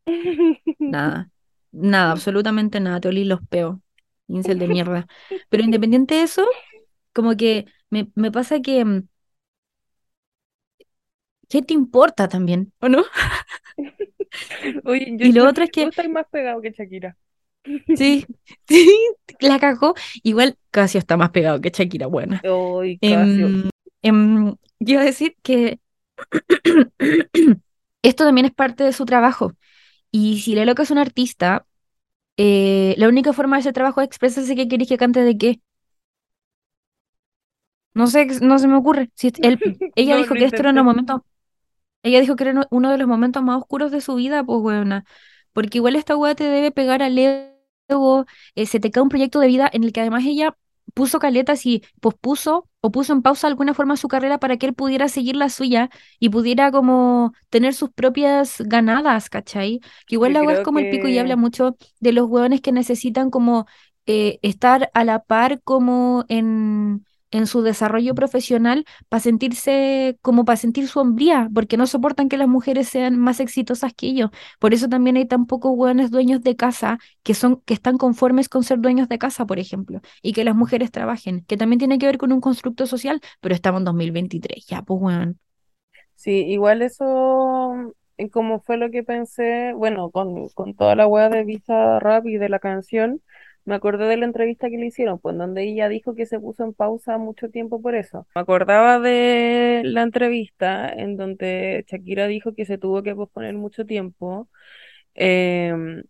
[LAUGHS] Nada. Nada, absolutamente nada. Te olí los peos. Incel de mierda. Pero independiente de eso, como que me, me pasa que. mm, ¿Qué te importa también? ¿O no? [LAUGHS] Oye, yo Y lo otro es que estás más pegado que Shakira. sí, [LAUGHS] [LAUGHS] sí, la cagó. Igual Casio está más pegado que Shakira, buena. Ay, Casio. Em, em, yo iba a decir que [CLEARS THROAT] esto también es parte de su trabajo. Y si la loca es una artista, eh, la única forma de ese trabajo es expresarse qué queréis que cante de qué. No sé, no se me ocurre. Si es- él, [LAUGHS] ella No, dijo que esto era intenté. momentos, ella dijo que era uno de los momentos más oscuros de su vida, pues weona. Porque igual esta weá te debe pegar al ego, eh, se te cae un proyecto de vida en el que además ella puso caletas y pospuso o puso en pausa de alguna forma su carrera para que él pudiera seguir la suya y pudiera como tener sus propias ganadas, ¿cachai? Que igual Yo la weá es como el pico y habla mucho de los weones que necesitan como eh, estar a la par como en, en su desarrollo profesional para sentirse, como para sentir su hombría, porque no soportan que las mujeres sean más exitosas que ellos. Por eso también hay tan pocos hueones dueños de casa que son, que están conformes con ser dueños de casa, por ejemplo, y que las mujeres trabajen, que también tiene que ver con un constructo social, pero estamos en 2023, ya, pues weón. Sí, igual eso, como fue lo que pensé, bueno, con, con toda la weá de Visa Rap y de la canción, me acordé de la entrevista que le hicieron, pues donde ella dijo que se puso en pausa mucho tiempo por eso. Me acordaba de la entrevista en donde Shakira dijo que se tuvo que posponer mucho tiempo, em,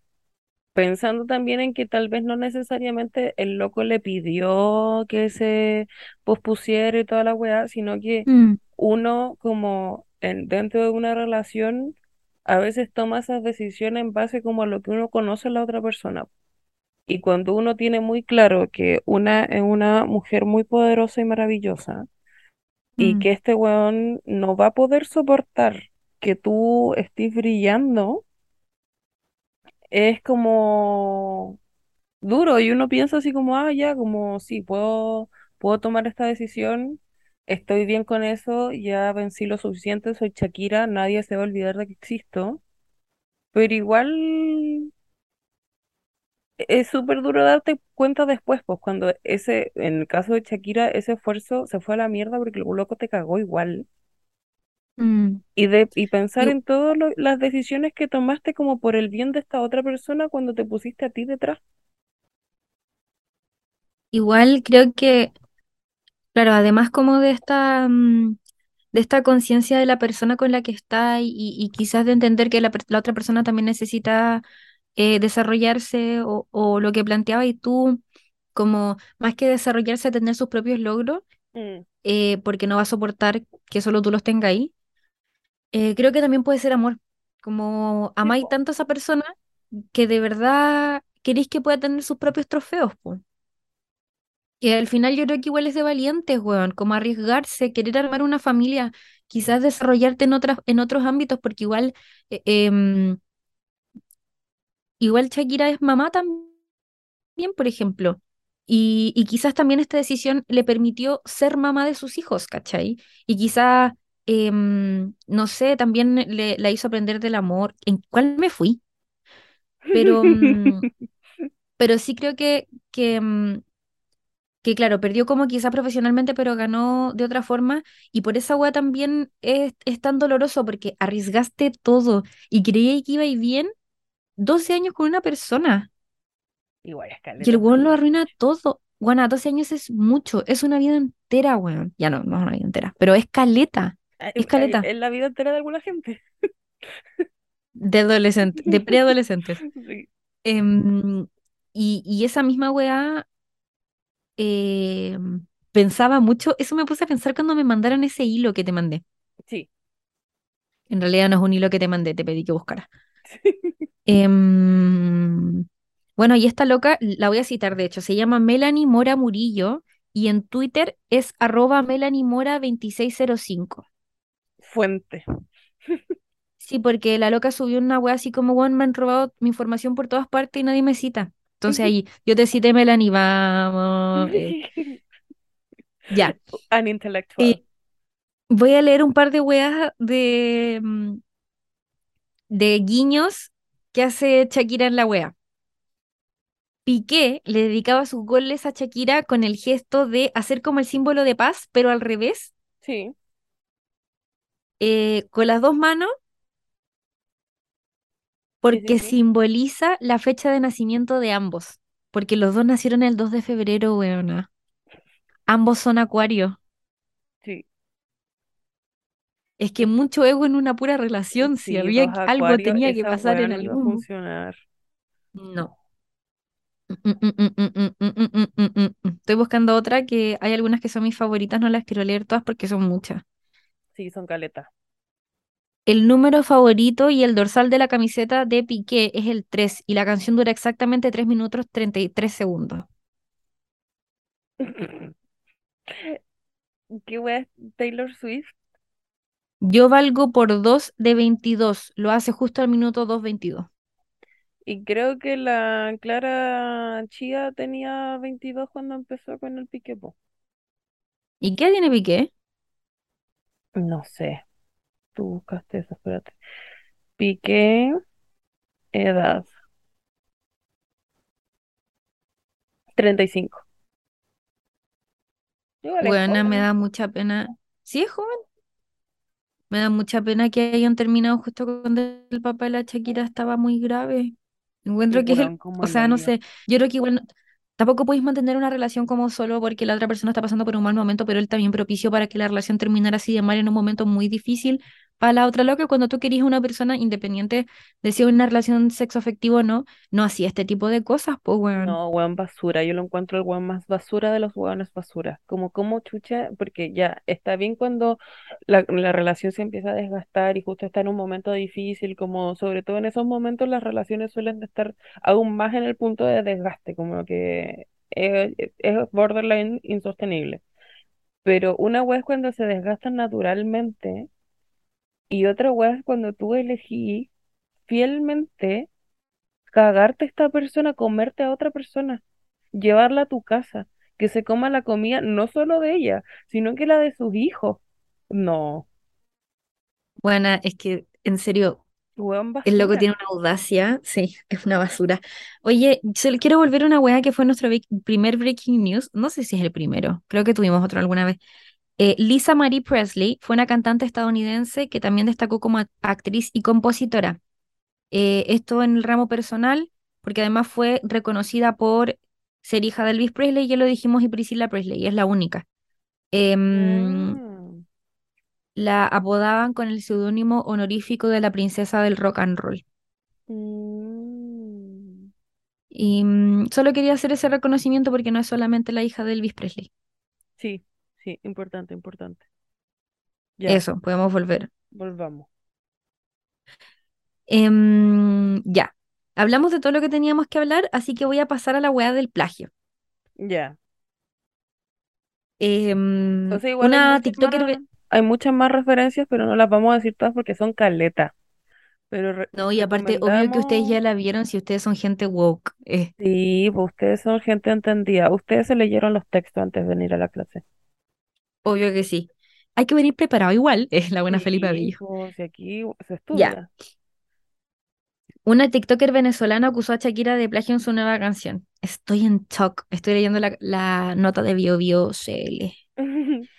pensando también en que tal vez no necesariamente el loco le pidió que se pospusiera y toda la weá, sino que Mm, uno como en, dentro de una relación a veces toma esas decisiones en base como a lo que uno conoce a la otra persona. Y cuando uno tiene muy claro que una es una mujer muy poderosa y maravillosa y mm. que este weón no va a poder soportar que tú estés brillando, es como duro y uno piensa así como, ah, ya, como sí, puedo, puedo tomar esta decisión, estoy bien con eso, ya vencí lo suficiente, soy Shakira, nadie se va a olvidar de que existo Pero igual es súper duro darte cuenta después, pues cuando ese, en el caso de Shakira, ese esfuerzo se fue a la mierda porque el loco te cagó igual. Mm. Y, de, y pensar en todas las decisiones que tomaste como por el bien de esta otra persona cuando te pusiste a ti detrás. igual creo que, claro, además como de esta, mm, de esta conciencia de la persona con la que está y, y quizás de entender que la otra persona también necesita eh, desarrollarse o, o lo que planteaba y tú, como más que desarrollarse, tener sus propios logros, Mm, eh, porque no va a soportar que solo tú los tengas ahí. Eh, creo que también puede ser amor, como amáis tanto a esa persona que de verdad queréis que pueda tener sus propios trofeos, po. Que al final yo creo que igual es de valientes, weón, como arriesgarse, querer armar una familia, quizás desarrollarte en otras, en otros ámbitos, porque igual, eh, em, igual Shakira es mamá también, por ejemplo. Y, y quizás también esta decisión le permitió ser mamá de sus hijos, ¿cachai? Y quizás, em, no sé, también le, la hizo aprender del amor. ¿En cuál me fui? Pero, mm, [LAUGHS] pero sí creo que, que, mm, que claro, perdió como quizá profesionalmente, pero ganó de otra forma. Y por esa weá también es, es tan doloroso porque arriesgaste todo y creí que iba bien 12 años con una persona Igual es y el weón lo arruina todo. Bueno, 12 años es mucho, es una vida entera, weón. Ya no, no es una vida entera, pero es caleta, Ay, es caleta Es la vida entera de alguna gente. de adolescente, de [LAUGHS] preadolescentes. Sí, Em, y, y esa misma weá eh, pensaba mucho, eso me puse a pensar cuando me mandaron ese hilo que te mandé. sí. En realidad no es un hilo que te mandé, te pedí que buscaras. [LAUGHS] Em, bueno, y esta loca, la voy a citar de hecho, se llama Melanie Mora Murillo y en Twitter es arroba Melanie Mora 2605. Fuente. Sí, porque la loca subió una wea así como, bueno, me han robado mi información por todas partes y nadie me cita. Entonces ahí, yo te cité, Melanie, vamos. eh, [LAUGHS] ya. An intellectual. Eh, voy a leer un par de weas de, mm, de guiños que hace Shakira en la wea. Piqué le dedicaba sus goles a Shakira con el gesto de hacer como el símbolo de paz, pero al revés, Sí, eh, con las dos manos, sí, sí, porque sí. simboliza la fecha de nacimiento de ambos. Porque los dos nacieron el 2 de febrero, weona. Ambos son acuarios. Es que mucho ego en una pura relación, si había algo tenía que pasar en algún. No funcionar. No. Estoy buscando otra que hay algunas que son mis favoritas, no las quiero leer todas porque son muchas. Sí, son caletas. El número favorito y el dorsal de la camiseta de Piqué es el 3 y la canción dura exactamente 3 minutos 33 segundos. [LAUGHS] ¿Qué wea Taylor Swift? Yo valgo por 2 de 22, lo hace justo al minuto 2.22. Y creo que la Clara Chía tenía 22 cuando empezó con el pique, po. ¿Y qué tiene Piqué? No sé, tú buscaste eso, espérate. Piqué, edad, 35. Igual es Bueno, me da mucha pena. Sí, es joven. Me da mucha pena que hayan terminado justo cuando el papá de la Shakira estaba muy grave. Encuentro que es el, o sea, no sé, yo creo que igual no- tampoco podéis mantener una relación como solo porque la otra persona está pasando por un mal momento, pero él también propició para que la relación terminara así de mal en un momento muy difícil para la otra loca. Cuando tú querías una persona independiente de si una relación sexo afectivo o no, no hacía este tipo de cosas, pues, weón. No, weón basura. Yo lo encuentro el weón más basura de los weones basura. Como, como chucha, porque ya está bien cuando la, la relación se empieza a desgastar y justo está en un momento difícil, como sobre todo en esos momentos las relaciones suelen estar aún más en el punto de desgaste, como que es, es borderline insostenible. Pero una wea es cuando se desgastan naturalmente y otra wea es cuando tú elegí fielmente cagarte a esta persona, comerte a otra persona, llevarla a tu casa, que se coma la comida no solo de ella, sino que la de sus hijos. No, Bueno, es que, en serio, El loco tiene una audacia, [LAUGHS] sí, es una basura. Oye, se le quiero volver a una weá que fue nuestro primer breaking news. No sé si es el primero, creo que tuvimos otro alguna vez. Eh, Lisa Marie Presley fue una cantante estadounidense que también destacó como act- actriz y compositora. Eh, esto en el ramo personal, porque además fue reconocida por ser hija de Elvis Presley, ya lo dijimos, y Priscilla Presley, es la única. Em, Mm, la apodaban con el seudónimo honorífico de la princesa del rock and roll. mm. Y mm, solo quería hacer ese reconocimiento porque no es solamente la hija de Elvis Presley. Sí, sí, importante, importante. Ya, Eso, podemos volver. volvamos. Em, ya, hablamos de todo lo que teníamos que hablar, así que voy a pasar a la weá del plagio. Ya. O sea, igual hay una muchas TikToker, más, hay muchas más referencias, pero no las vamos a decir todas porque son caletas. Pero no, y aparte, obvio que ustedes ya la vieron si ustedes son gente woke. eh, sí, pues ustedes son gente entendida. Ustedes se leyeron los textos antes de venir a la clase. Obvio que sí. Hay que venir preparado igual, [LAUGHS] es la buena Sí, Bello. pues si aquí se Ya, estudia. una TikToker venezolana acusó a Shakira de plagio en su nueva canción. Estoy en shock, estoy leyendo la, la nota de Bio Bio CL. [LAUGHS]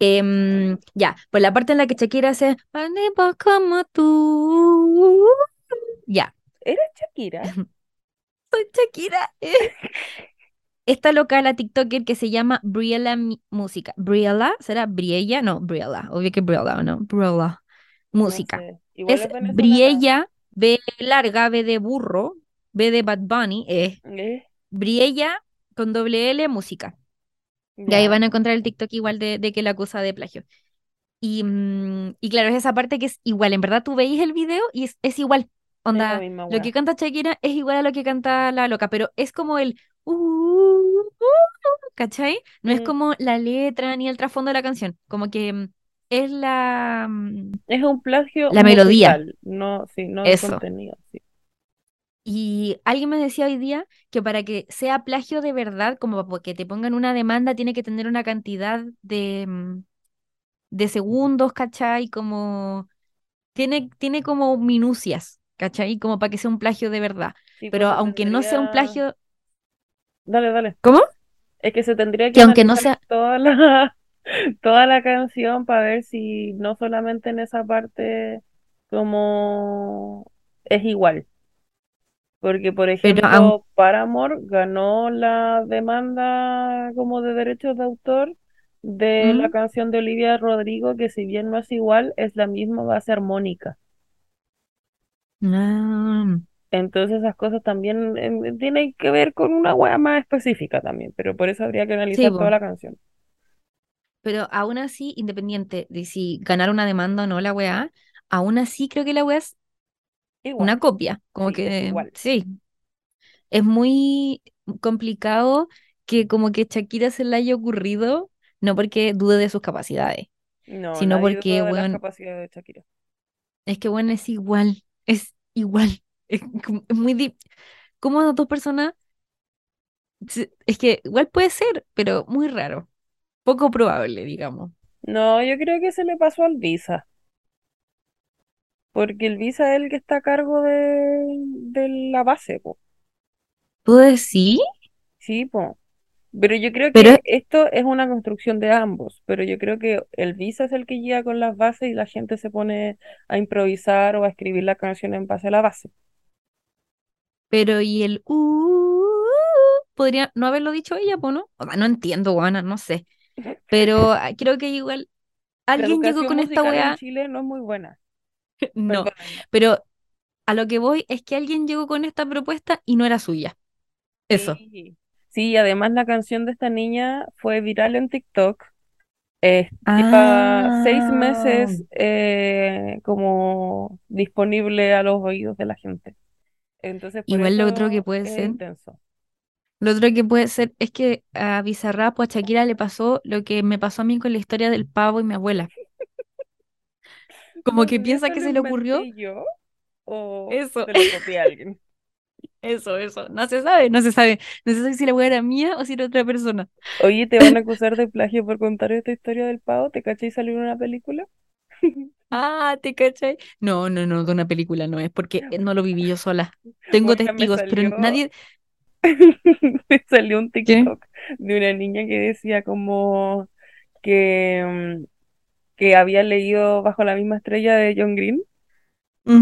Em, ya, por la parte en la que Shakira hace "Pa' tipos como tú. Ya, ¿Eres Shakira? [LAUGHS] soy Shakira. Esta loca, la TikToker que se llama Briella Música. ¿Briella? ¿Será Briella? No, Briella. Obvio que Briella, ¿o no? Briella. No Música. sé. Igual Es es. Briella, B larga, B de burro, B de Bad Bunny, es Eh, Briella con doble L, música. Y ahí ya, van a encontrar el TikTok igual de, de que la acusa de plagio. Y, mm, y claro, es esa parte que es igual. En verdad tú veis el video y es, es igual. es Onda, misma lo que canta Shakira es igual a lo que canta la loca, pero es como el uh, uh, ¿cachai? No es Mm, como la letra ni el trasfondo de la canción. Como que mm, es la, mm, Es un plagio la melodía. no, sí, no Eso. contenido, sí. Y alguien me decía hoy día que para que sea plagio de verdad, como para que te pongan una demanda, tiene que tener una cantidad de, de segundos, ¿cachai? Como tiene, tiene como minucias, ¿cachai? Como para que sea un plagio de verdad. Sí, Pero pues se aunque no sea un plagio, Dale, dale. ¿cómo? Es que se tendría que Que aunque no sea, toda la, [LAUGHS] toda la canción para ver si no solamente en esa parte como es igual. Porque, por pero aun- ejemplo, Paramore ganó la demanda como de derechos de autor de la canción de Olivia Rodrigo, que si bien no es igual, es la misma base armónica. Ah, Entonces esas cosas también em, tienen que ver con una wea más específica también, pero por eso habría que sí, analizar toda la canción. Pero aún así, independiente de si ganar una demanda o no la weá, aún así creo que la weá es una copia. Como sí, que igual. sí, es muy complicado que como que Shakira se le haya ocurrido, no porque dude de sus capacidades, No, sino porque, de las weón, capacidades de Shakira. es que, bueno, es igual, es igual. Es, muy... ¿Cómo dos personas? Es que igual puede ser, pero muy raro. Poco probable, digamos. No, yo creo que se le pasó al Visa, porque el Visa es el que está a cargo de, de la base, po. ¿Tú decís? Sí, po. Pero yo creo Pero, que esto es una construcción de ambos, pero yo creo que el Visa es el que llega con las bases y la gente se pone a improvisar o a escribir la canción en base a la base. Pero, ¿y el uh, podría no haberlo dicho ella, pues, no? O sea, no entiendo, Juana, no sé. Pero ah, creo que igual alguien llegó con esta musical en weá. Chile no es muy buena, [LAUGHS] No, pero a lo que voy es que alguien llegó con esta propuesta y no era suya. Eso. Sí, sí, además la canción de esta niña fue viral en TikTok. Eh, lleva seis Ah, meses eh, como disponible a los oídos de la gente. Entonces, por igual lo otro que puede ser, intenso. lo otro que puede ser es que a Bizarrap o a Shakira le pasó lo que me pasó a mí con la historia del pavo y mi abuela. Como que piensa que se le ocurrió. yo o Eso, se lo copié a alguien. [LAUGHS] eso, eso. No se sabe, no se sabe. No se sabe si la weá era mía o si era otra persona. Oye, ¿te van a [LAUGHS] acusar de plagio por contar esta historia del pavo? ¿Te caché y salió en una película? [LAUGHS] Ah, ¿te cachai? No, no, no, de una película no es, porque no lo viví yo sola. Tengo testigos, pero nadie... [LAUGHS] me salió un ¿Qué? TikTok de una niña que decía como que, mm, que había leído Bajo la misma estrella de John Green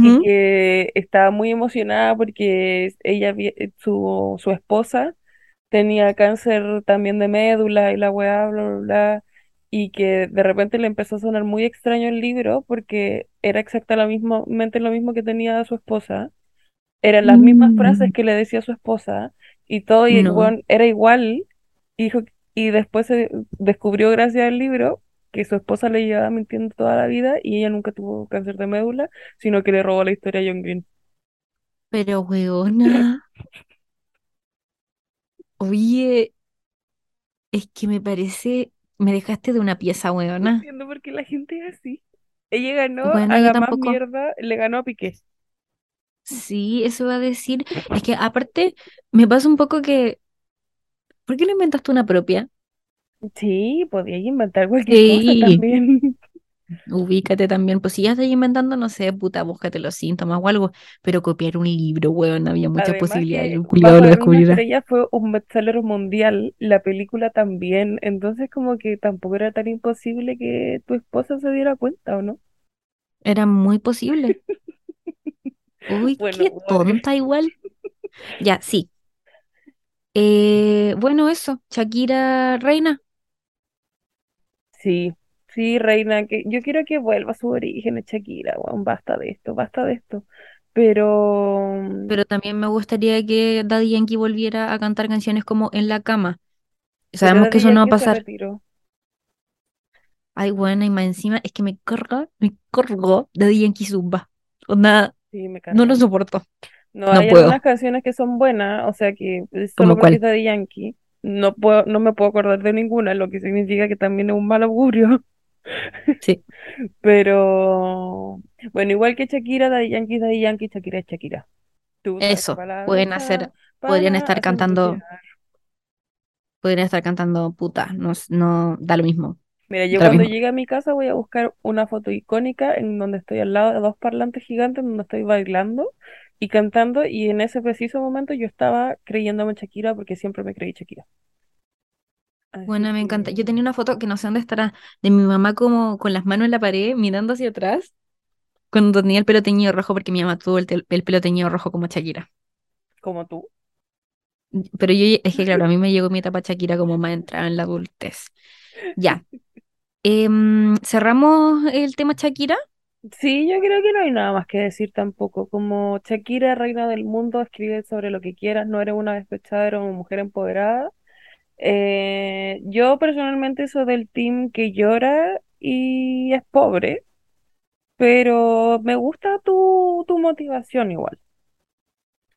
y que estaba muy emocionada porque ella, había- su, su esposa tenía cáncer también de médula y la weá, bla, bla, bla, y que de repente le empezó a sonar muy extraño el libro porque era exactamente lo mismo que tenía su esposa, eran las mismas frases Mm, que le decía su esposa y todo y, no, era igual, y, dijo, y después se descubrió gracias al libro que su esposa le llevaba mintiendo toda la vida y ella nunca tuvo cáncer de médula, sino que le robó la historia a John Green. pero weona, [LAUGHS] oye, es que me parece, me dejaste de una pieza, No weona. entiendo por qué la gente es así. Ella ganó Bueno, a la más tampoco. mierda, le ganó a Piqué. Sí, eso va a decir. Es que aparte, me pasa un poco que, ¿por qué no inventaste una propia? Sí, podía inventar cualquier cosa Sí, también. Ubícate también. Pues si ya estás inventando, no sé, puta, búscate los síntomas o algo, pero copiar un libro, weón, había muchas Además posibilidades. que El culiado Bajo lo la misma descubrirá. estrella fue un bestseller mundial, la película también, entonces como que tampoco era tan imposible que tu esposa se diera cuenta, ¿o no? Era muy posible. Uy, [LAUGHS] Bueno, qué tonta igual. [LAUGHS] Ya, sí. Eh, bueno, eso, Shakira Reina, Sí, sí, reina, que yo quiero que vuelva a su origen, Shakira, weón, basta de esto, basta de esto. Pero, pero también me gustaría que Daddy Yankee volviera a cantar canciones como En la cama. Sabemos que eso no va a pasar. Ay, bueno, y más encima es que me carga, me cargó Daddy Yankee Zumba. Onda, Sí, me no lo soporto, No, no hay algunas puedo. canciones que son buenas, o sea que solo ¿Como porque es? Daddy Yankee. No puedo, no me puedo acordar de ninguna, lo que significa que también es un mal augurio. Sí, [LAUGHS] Pero bueno, igual que Shakira, Daddy Yankee, Daddy Yankee, Shakira es Shakira. Tú eso. palabra Pueden hacer, podrían estar cantando, podrían estar cantando puta, no, no, da lo mismo, Mira, yo da cuando llegue a mi casa voy a buscar una foto icónica en donde estoy al lado de dos parlantes gigantes, donde estoy bailando y cantando, y en ese preciso momento yo estaba creyéndome Shakira porque siempre me creí Shakira. Bueno, me encanta. Yo tenía una foto que no sé dónde estará, de mi mamá como con las manos en la pared, mirando hacia atrás, cuando tenía el pelo teñido rojo, porque mi mamá tuvo el, tel- el pelo teñido rojo como Shakira. como tú. Pero yo, es que claro, a mí me [LAUGHS] llegó mi etapa Shakira como más entrada en la adultez. Ya. Em, cerramos el tema Shakira. Sí, yo creo que no hay nada más que decir tampoco. Como Shakira, reina del mundo, escribe sobre lo que quieras, no eres una despechada, eres una mujer empoderada. Eh, yo personalmente soy del team que llora y es pobre, pero me gusta tu, tu motivación igual,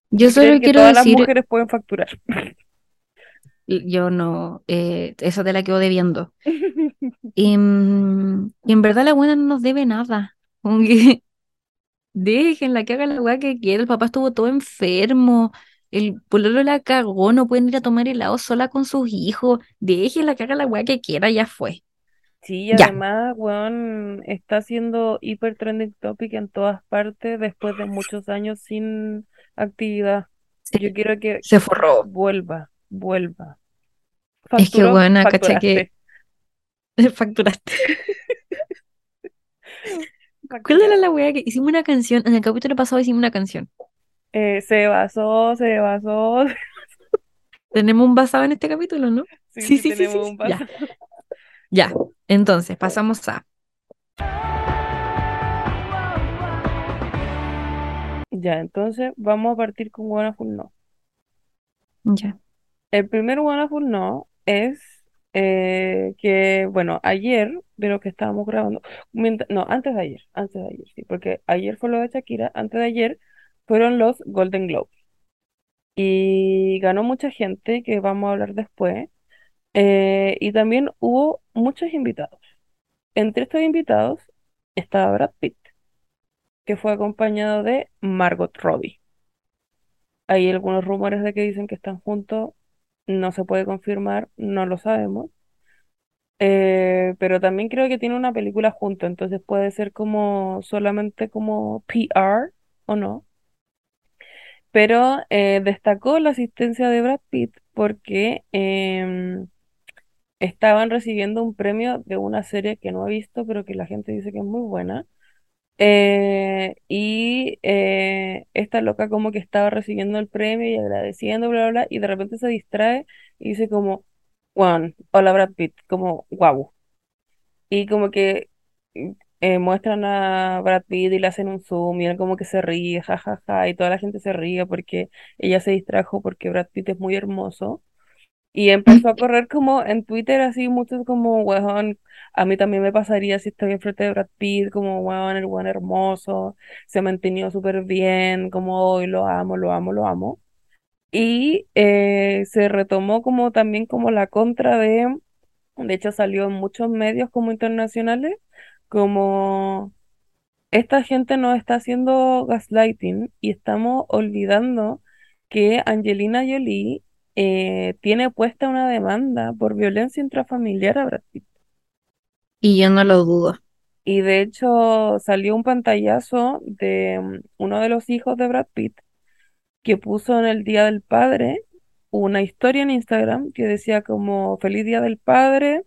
Yo solo que quiero todas las mujeres pueden facturar. yo no, eh, eso te la quedo debiendo. [LAUGHS] Em, y en verdad la buena no nos debe nada. Como que [LAUGHS] déjenla que haga la weá que quiera. El papá estuvo todo enfermo. El pololo la cagó. No pueden ir a tomar helado sola con sus hijos. Déjenla que haga la weá que quiera. Ya fue. Sí, y además, weón, está siendo hiper trending topic en todas partes después de muchos años sin actividad. Yo Sí, quiero que, se forró. vuelva, vuelva. Es que Facturó, bueno, caché que facturaste. [LAUGHS] [LAUGHS] ¿Cuál era la weá que hicimos una canción? En el capítulo pasado hicimos una canción. Eh, se basó, se basó. [LAUGHS] Tenemos un basado en este capítulo, ¿no? Sí, Sí, sí, sí, sí, sí. Ya, ya. Entonces, pasamos a. Ya, entonces vamos a partir con Wonderful No. Ya. El primer Wonderful No es eh, que, bueno, ayer, de lo que estábamos grabando, no, antes de ayer, antes de ayer, sí, porque ayer fue lo de Shakira, antes de ayer fueron los Golden Globes. Y ganó mucha gente, que vamos a hablar después, eh, y también hubo muchos invitados. Entre estos invitados estaba Brad Pitt, que fue acompañado de Margot Robbie. Hay algunos rumores de que dicen que están juntos, no se puede confirmar, no lo sabemos. Eh, pero también creo que tiene una película junto, entonces puede ser como solamente como PR o no. Pero eh, destacó la asistencia de Brad Pitt porque em, estaban recibiendo un premio de una serie que no he visto, pero que la gente dice que es muy buena. Eh, y eh, esta loca como que estaba recibiendo el premio y agradeciendo, bla, bla, bla, y de repente se distrae y dice como, Juan, hola Brad Pitt, como, guau. Y como que eh, muestran a Brad Pitt y le hacen un zoom y él como que se ríe, jajaja, y toda la gente se ríe porque ella se distrajo porque Brad Pitt es muy hermoso. Y empezó a [LAUGHS] correr como en Twitter así muchos como, weón, a mí también me pasaría si estoy enfrente de Brad Pitt, como, weón, el weón hermoso, se mantenió súper bien, como hoy lo amo, lo amo, lo amo. Y eh, se retomó como también como la contra de de hecho, salió en muchos medios como internacionales, como esta gente nos está haciendo gaslighting y estamos olvidando que Angelina Jolie eh, tiene puesta una demanda por violencia intrafamiliar a Brad Pitt. Y yo no lo dudo. Y de hecho salió un pantallazo de mm, uno de los hijos de Brad Pitt que puso en el Día del Padre una historia en Instagram que decía como Feliz Día del Padre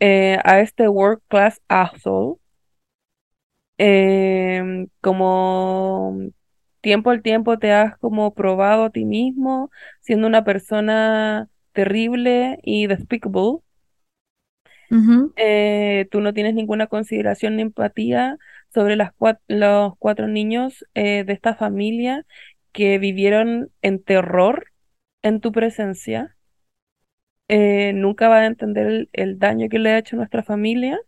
eh, a este world class asshole em, como tiempo al tiempo te has como probado a ti mismo siendo una persona terrible y despicable. Eh, tú no tienes ninguna consideración ni empatía sobre las cua- los cuatro niños eh, de esta familia que vivieron en terror en tu presencia. Eh, nunca vas a entender el, daño que le ha hecho a nuestra familia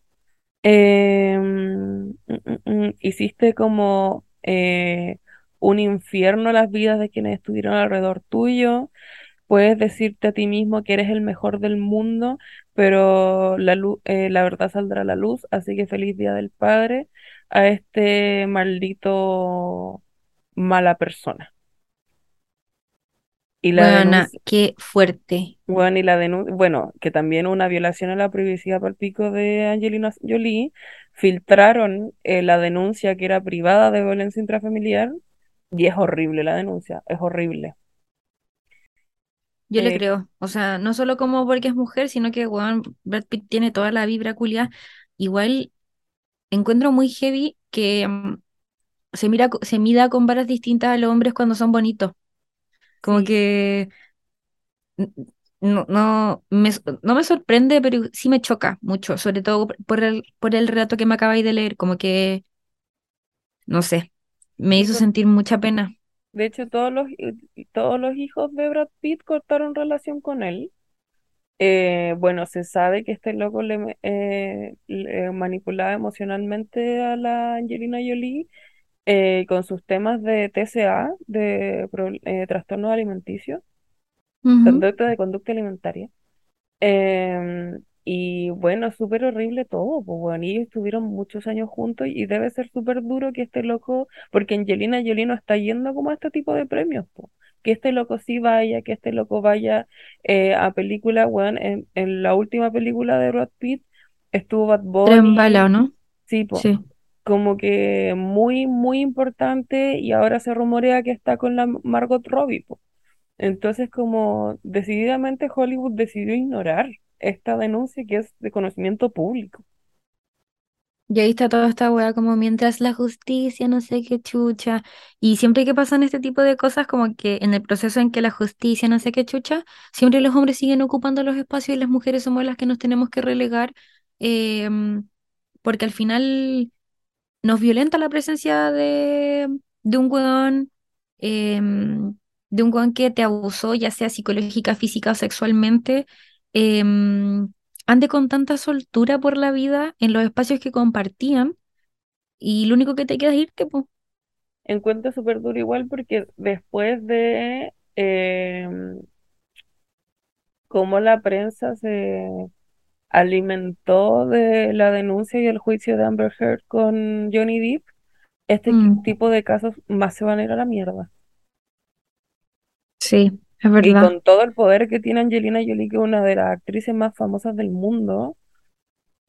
Eh, mm, mm, mm, hiciste como eh, un infierno las vidas de quienes estuvieron alrededor tuyo. Puedes decirte a ti mismo que eres el mejor del mundo, pero la lu- eh, la verdad saldrá a la luz. Así que feliz Día del Padre a este maldito mala persona. Y la Bueno, denuncia, qué fuerte. bueno, y la denuncia, bueno, que también una violación a la privacidad por pico de Angelina Jolie, filtraron eh, la denuncia que era privada de violencia intrafamiliar y es horrible la denuncia, es horrible. Yo le Eh, creo. O sea, no solo como porque es mujer, sino que, weón, Brad Pitt tiene toda la vibra culia. Igual encuentro muy heavy que mm, se mira, se mida con varas distintas a los hombres cuando son bonitos. Como que no, no me, no me sorprende, pero sí me choca mucho, sobre todo por el, por el relato que me acabáis de leer. Como que, no sé, me hizo sentir mucha pena. de hecho todos los, todos los hijos de Brad Pitt cortaron relación con él. Eh, bueno, se sabe que este loco le, eh, le manipulaba emocionalmente a la Angelina Jolie eh, con sus temas de TCA, de eh, trastorno alimenticio, Ujú. conducta de conducta alimentaria. Em, y bueno, súper horrible todo, pues bueno, y ellos estuvieron muchos años juntos y debe ser súper duro que este loco, porque Angelina Jolie no está yendo como a este tipo de premios, po. Que este loco sí vaya, que este loco vaya eh, a película, bueno, en, en la última película de Brad Pitt estuvo Bad Tren bala, ¿o Bunny, no? sí, Sí. Como que muy, muy importante y ahora se rumorea que está con la Margot Robbie. Entonces, como decididamente Hollywood decidió ignorar esta denuncia que es de conocimiento público. Y ahí está toda esta weá como mientras la justicia, no sé qué chucha. Y siempre que pasan este tipo de cosas, como que en el proceso en que la justicia, no sé qué chucha, siempre los hombres siguen ocupando los espacios y las mujeres somos las que nos tenemos que relegar, eh, porque al final nos violenta la presencia de, de un weón, em, de un weón que te abusó, ya sea psicológica, física o sexualmente, em, ande con tanta soltura por la vida en los espacios que compartían y lo único que te queda es irte, pues. Encuentro súper duro igual porque después de eh, cómo la prensa se alimentó de la denuncia y el juicio de Amber Heard con Johnny Depp, este Mm, tipo de casos más se van a ir a la mierda. sí, es Y verdad. con todo el poder que tiene Angelina Jolie, que es una de las actrices más famosas del mundo,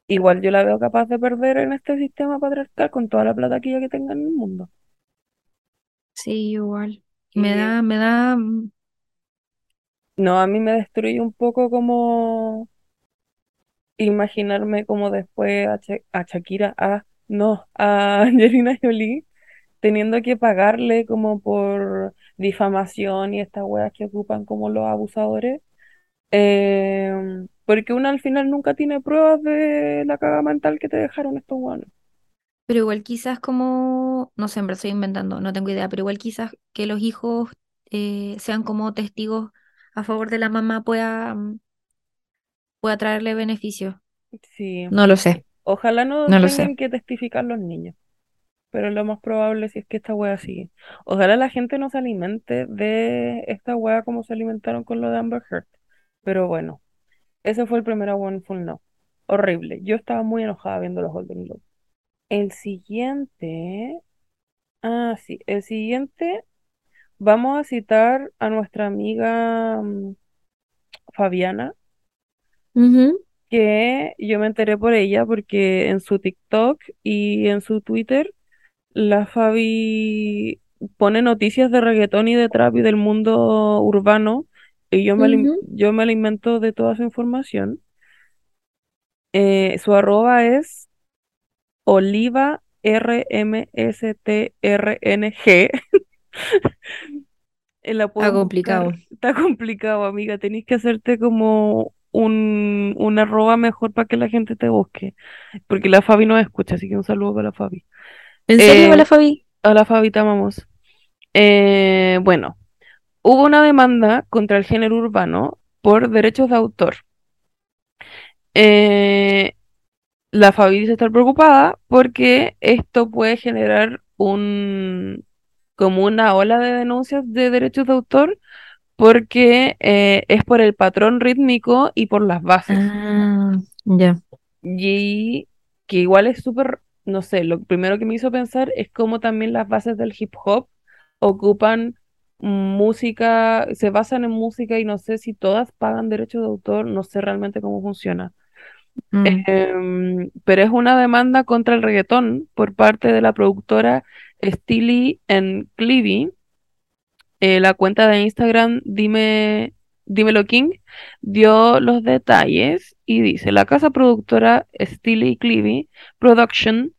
igual yo la veo capaz de perder en este sistema patriarcal con toda la plata que ella que tenga en el mundo. Sí, igual. Me Y da, me da, mm, no, a mí me destruye un poco como imaginarme como después a, a Shakira, a, no, a [LAUGHS] Angelina Jolie teniendo que pagarle como por difamación y estas weas que ocupan como los abusadores. em, porque uno al final nunca tiene pruebas de la caga mental que te dejaron estos weones. pero igual quizás como, no sé, me estoy inventando, no tengo idea, pero igual quizás que los hijos eh, sean como testigos a favor de la mamá pueda, mm, pueda traerle beneficios. Sí, No lo sé, ojalá no no lo sé. tengan que testificar los niños, pero lo más probable si es que esta wea sigue. Ojalá la gente no se alimente de esta wea como se alimentaron con lo de Amber Heard. Pero bueno, ese fue el primer One Full No. Horrible. Yo estaba muy enojada viendo los Golden Globes. El siguiente. Ah, sí. El siguiente. Vamos a citar a nuestra amiga mm, Fabiana, Ujú, que yo me enteré por ella porque en su TikTok y en su Twitter, la Fabi pone noticias de reggaetón y de trap y del mundo urbano. Y yo me, ujú. yo me alimento de toda su información. Eh, su arroba es Oliva RMSTRNG. [LAUGHS] Eh, La pueden complicado. buscar. Está complicado, amiga. Tenéis que hacerte como un, un arroba mejor para que la gente te busque. Porque la Fabi no escucha, así que un saludo para la Fabi. ¿En serio, Eh, hola Fabi? a la Fabi te amamos. Eh, bueno, hubo una demanda contra el género urbano por derechos de autor. Eh, la Fabi dice estar preocupada porque esto puede generar un como una ola de denuncias de derechos de autor porque eh, es por el patrón rítmico y por las bases. Ah, ya. Y que igual es súper, no sé, lo primero que me hizo pensar es cómo también las bases del hip hop ocupan música, se basan en música y no sé si todas pagan derechos de autor, no sé realmente cómo funciona. Mm, Em, pero es una demanda contra el reggaetón por parte de la productora Steely and Clevie eh, la cuenta de Instagram Dime, Dímelo King dio los detalles y dice, la casa productora Steely Clevie Production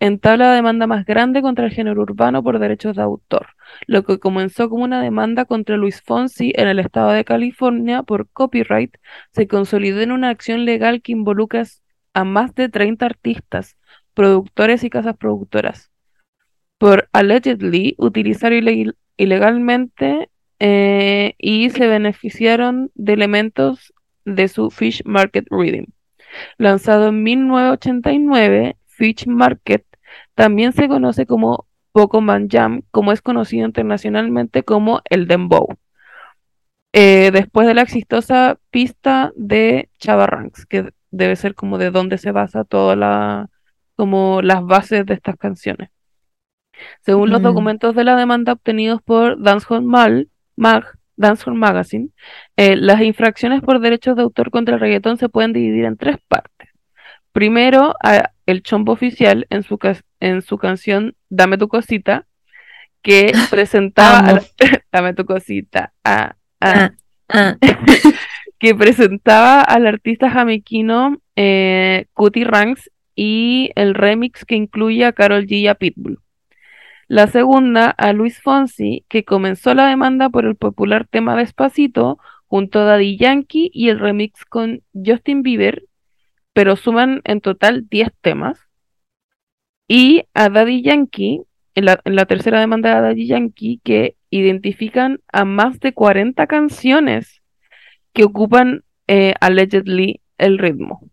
entabla la demanda más grande contra el género urbano por derechos de autor, lo que comenzó como una demanda contra Luis Fonsi en el estado de California por copyright, se consolidó en una acción legal que involucra a más de 30 artistas, productores y casas productoras por allegedly utilizar ile- ilegalmente eh, y se beneficiaron de elementos de su Fish Market Rhythm. Lanzado en 1989, Fish Market también se conoce como Pokémon Jam, como es conocido internacionalmente como el Dembow. Eh, después de la exitosa pista de Chava Ranks, que debe ser como de donde se basa toda la, como las bases de estas canciones. Según los mm. documentos de la demanda obtenidos por Dancehall Mal- Mag, Dancehall Magazine, eh, las infracciones por derechos de autor contra el reggaetón se pueden dividir en tres partes. Primero, a el chombo oficial en su, en su canción Dame tu cosita, que [LAUGHS] presentaba a Amo. la- [LAUGHS] Dame tu cosita, ah, ah, [LAUGHS] que presentaba al artista jamaiquino eh, Cutie Ranks y el remix que incluye a Karol G y a Pitbull. La segunda, a Luis Fonsi, que comenzó la demanda por el popular tema Despacito junto a Daddy Yankee y el remix con Justin Bieber, pero suman en total 10 temas. Y a Daddy Yankee, en la, en la tercera demanda de Daddy Yankee, que identifican a más de 40 canciones que ocupan eh, allegedly el ritmo.